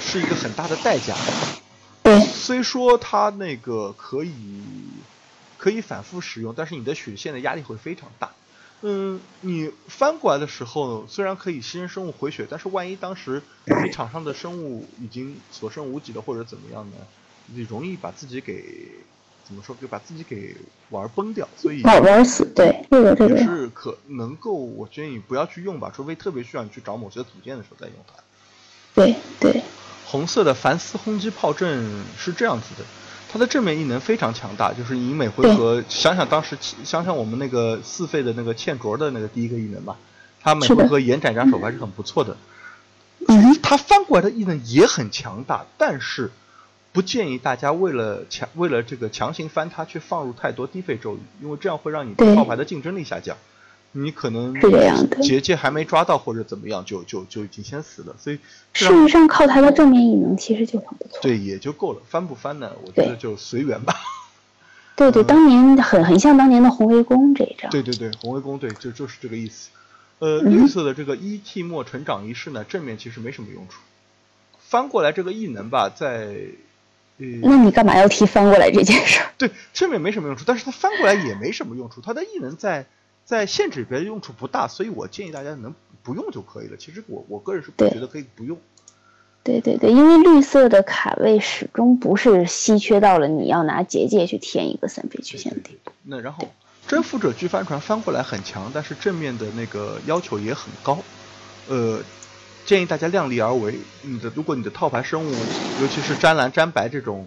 是一个很大的代价。虽说它那个可以可以反复使用，但是你的血线的压力会非常大。嗯，你翻过来的时候，虽然可以牺牲生物回血，但是万一当时你 场上的生物已经所剩无几了，或者怎么样呢？你容易把自己给怎么说？就把自己给玩崩掉。所以玩玩死，对，这个这个是可能够，我建议不要去用吧，除非特别需要你去找某些组件的时候再用它。对对。红色的凡斯轰击炮阵是这样子的。它的正面异能非常强大，就是你每回合想想当时想想我们那个四费的那个欠卓的那个第一个异能吧，它每回合延展加手牌是很不错的。嗯，它翻过来的异能也很强大，但是不建议大家为了强为了这个强行翻它去放入太多低费咒语，因为这样会让你套牌的竞争力下降。你可能结界还没抓到或者怎么样，就就就已经先死了。所以事实上靠他的正面异能其实就很不错。对，也就够了。翻不翻呢？我觉得就随缘吧。对对，当年很很像当年的红围攻这一张。对对对，红围攻对，就就是这个意思。呃，绿色的这个伊蒂莫成长仪式呢，正面其实没什么用处。翻过来这个异能吧，在呃，那你干嘛要提翻过来这件事？对，正面没什么用处，但是它翻过来也没什么用处，它的异能在。在限制里边用处不大，所以我建议大家能不用就可以了。其实我我个人是不觉得可以不用。对对对，因为绿色的卡位始终不是稀缺到了你要拿结界去填一个三倍曲线的地步。那然后征服者巨帆船翻过来很强，但是正面的那个要求也很高。呃，建议大家量力而为。你的如果你的套牌生物，尤其是沾蓝沾白这种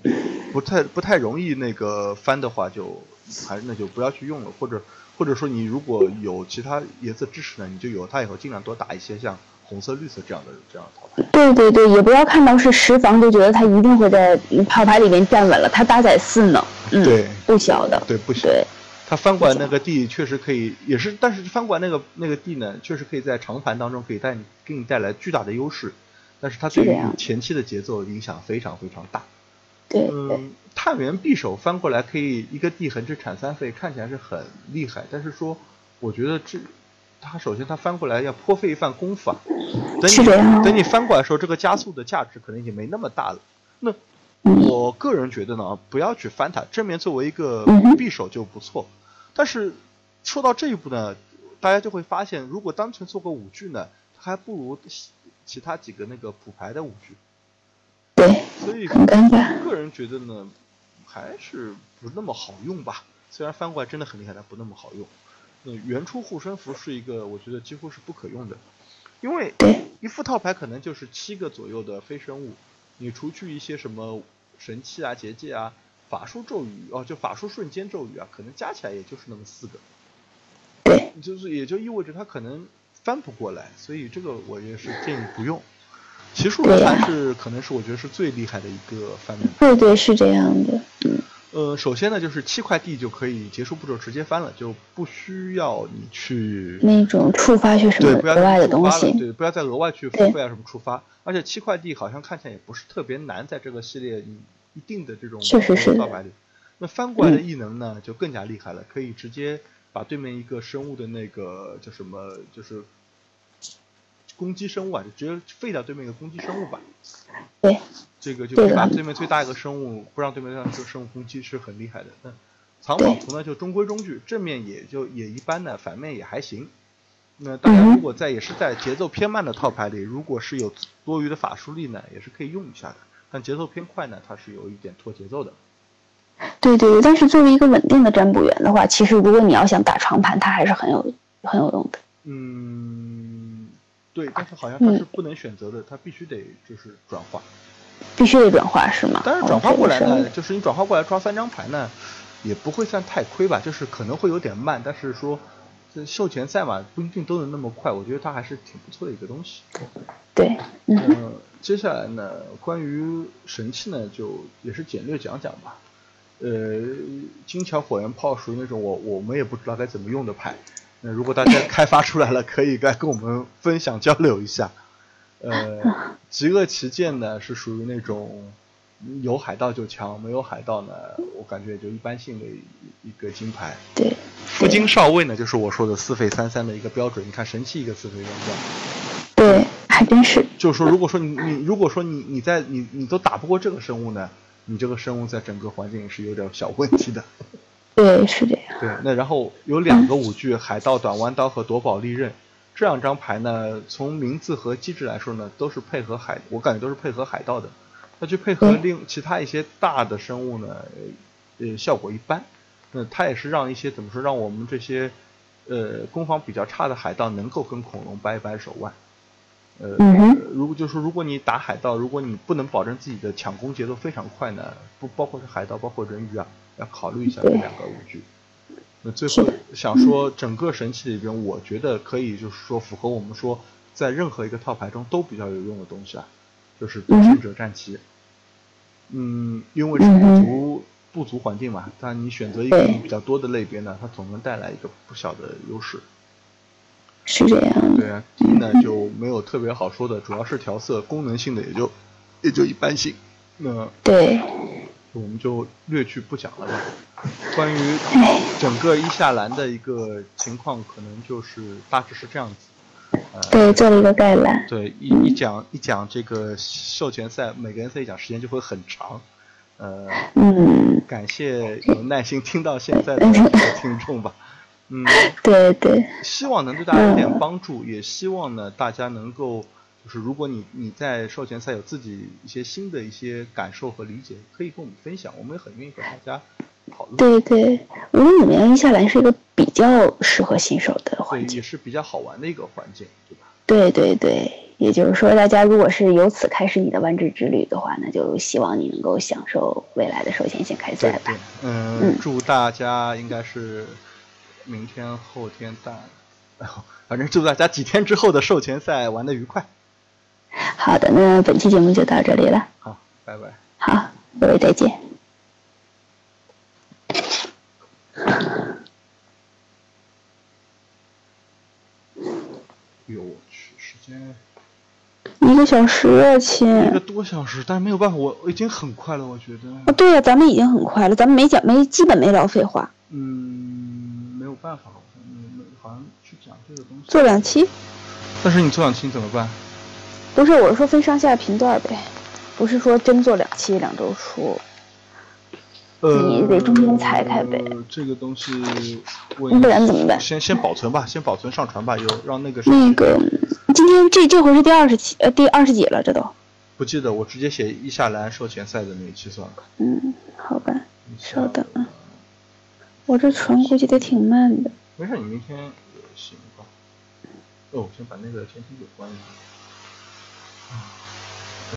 不太不太容易那个翻的话，就还那就不要去用了，或者。或者说你如果有其他颜色支持呢，你就有它以后尽量多打一些像红色、绿色这样的这样的套牌。对对对，也不要看到是十房就觉得它一定会在套牌里面站稳了，它搭载四呢，嗯，对，不小的，对不小。对，它翻过来那个地确实可以，也是，但是翻过来那个那个地呢，确实可以在长盘当中可以带给你带来巨大的优势，但是它对于前期的节奏影响非常非常大。对，嗯。探员匕首翻过来可以一个地横只产三费，看起来是很厉害。但是说，我觉得这，它首先它翻过来要颇费一番功夫啊。等你等你翻过来的时候，这个加速的价值可能已经没那么大了。那我个人觉得呢，不要去翻它，正面作为一个匕首就不错。但是说到这一步呢，大家就会发现，如果单纯做个五具呢，它还不如其他几个那个普牌的五具。对，所以很尴尬。个人觉得呢。还是不那么好用吧，虽然翻过来真的很厉害，但不那么好用。那原初护身符是一个，我觉得几乎是不可用的，因为一副套牌可能就是七个左右的非生物，你除去一些什么神器啊、结界啊、法术咒语哦，就法术瞬间咒语啊，可能加起来也就是那么四个。就是也就意味着它可能翻不过来，所以这个我也是建议不用。骑术还是可能是我觉得是最厉害的一个翻面。对对，是这样的。嗯。呃，首先呢，就是七块地就可以结束步骤，直接翻了，就不需要你去那种触发去什么额外的东西。对，不要再额外去付费啊什么触发。而且七块地好像看起来也不是特别难，在这个系列一定的这种确实是。那翻过来的异能呢，就更加厉害了，可以直接把对面一个生物的那个叫什么，就是攻击生物啊，就直接废掉对面一个攻击生物吧。对。这个就是把对面最大一个生物不让对面让这个生物攻击是很厉害的。那藏宝图呢就中规中矩，正面也就也一般的，反面也还行。那大家如果在也是在节奏偏慢的套牌里，如果是有多余的法术力呢，也是可以用一下的。但节奏偏快呢，它是有一点拖节奏的。对对对，但是作为一个稳定的占卜员的话，其实如果你要想打长盘，它还是很有很有用的。嗯，对，但是好像它是不能选择的，它必须得就是转化。必须得转化是吗？但是转化过来呢，就是你转化过来抓三张牌呢，也不会算太亏吧？就是可能会有点慢，但是说这授权赛嘛，不一定都能那么快。我觉得它还是挺不错的一个东西。对，嗯。接下来呢，关于神器呢，就也是简略讲讲吧。呃，金桥火焰炮属于那种我我们也不知道该怎么用的牌。那如果大家开发出来了，可以来跟我们分享交流一下。呃，极恶旗舰呢是属于那种有海盗就强，没有海盗呢，我感觉就一般性的一个金牌。对。副金少尉呢，就是我说的四费三三的一个标准。你看神器一个四费三三。对，还真是。就是说，如果说你你如果说你你在你你都打不过这个生物呢，你这个生物在整个环境是有点小问题的。对，是这样。对，那然后有两个武具，海盗短弯刀和夺宝利刃。这两张牌呢，从名字和机制来说呢，都是配合海，我感觉都是配合海盗的。那去配合另其他一些大的生物呢，呃，效果一般。那它也是让一些怎么说，让我们这些呃攻防比较差的海盗能够跟恐龙掰一掰手腕。呃，如果就说如果你打海盗，如果你不能保证自己的抢攻节奏非常快呢，不包括是海盗，包括人鱼啊，要考虑一下这两个武具。那最后想说，整个神器里边，我觉得可以就是说符合我们说在任何一个套牌中都比较有用的东西啊，就是独行者战旗。嗯，因为是不足不足环境嘛，但你选择一个比较多的类别呢，它总能带来一个不小的优势。是这样。对啊，第一呢就没有特别好说的，主要是调色，功能性的也就也就一般性。那对。我们就略去不讲了吧。关于整个伊夏兰的一个情况，可能就是大致是这样子。对，做了一个概览。对，一一讲一讲这个授权赛，每个人赛一讲时间就会很长。呃，嗯，感谢有耐心听到现在的 听众吧。嗯，对对。希望能对大家有点帮助，也希望呢大家能够。就是如果你你在授权赛有自己一些新的一些感受和理解，可以跟我们分享，我们也很愿意和大家讨论。对对，我们五年一下来是一个比较适合新手的环境，也是比较好玩的一个环境，对吧？对对对，也就是说，大家如果是由此开始你的万智之旅的话，那就希望你能够享受未来的授权线开赛吧。嗯，祝大家应该是明天后天大，反正祝大家几天之后的授权赛玩的愉快。好的，那本期节目就到这里了。好，拜拜。好，各位再见。哟我去，时间一个小时啊，亲。一个多小时，但是没有办法，我已经很快了，我觉得。啊，对呀，咱们已经很快了，咱们没讲，没基本没聊废话。嗯，没有办法，好像好像去讲这个东西。做两期。但是你做两期怎么办？不是，我是说分上下频段呗，不是说真做两期两周出，你得中间裁开呗。这个东西，不然怎么办？先先保存吧，先保存上传吧，有让那个。那个，今天这这回是第二十期，呃，第二十几了，这都。不记得，我直接写一下兰授权赛的那一期算了。嗯，好吧，稍等啊。我这船估计得挺慢的。没事，你明天也行吧。那哦，先把那个监听给关了。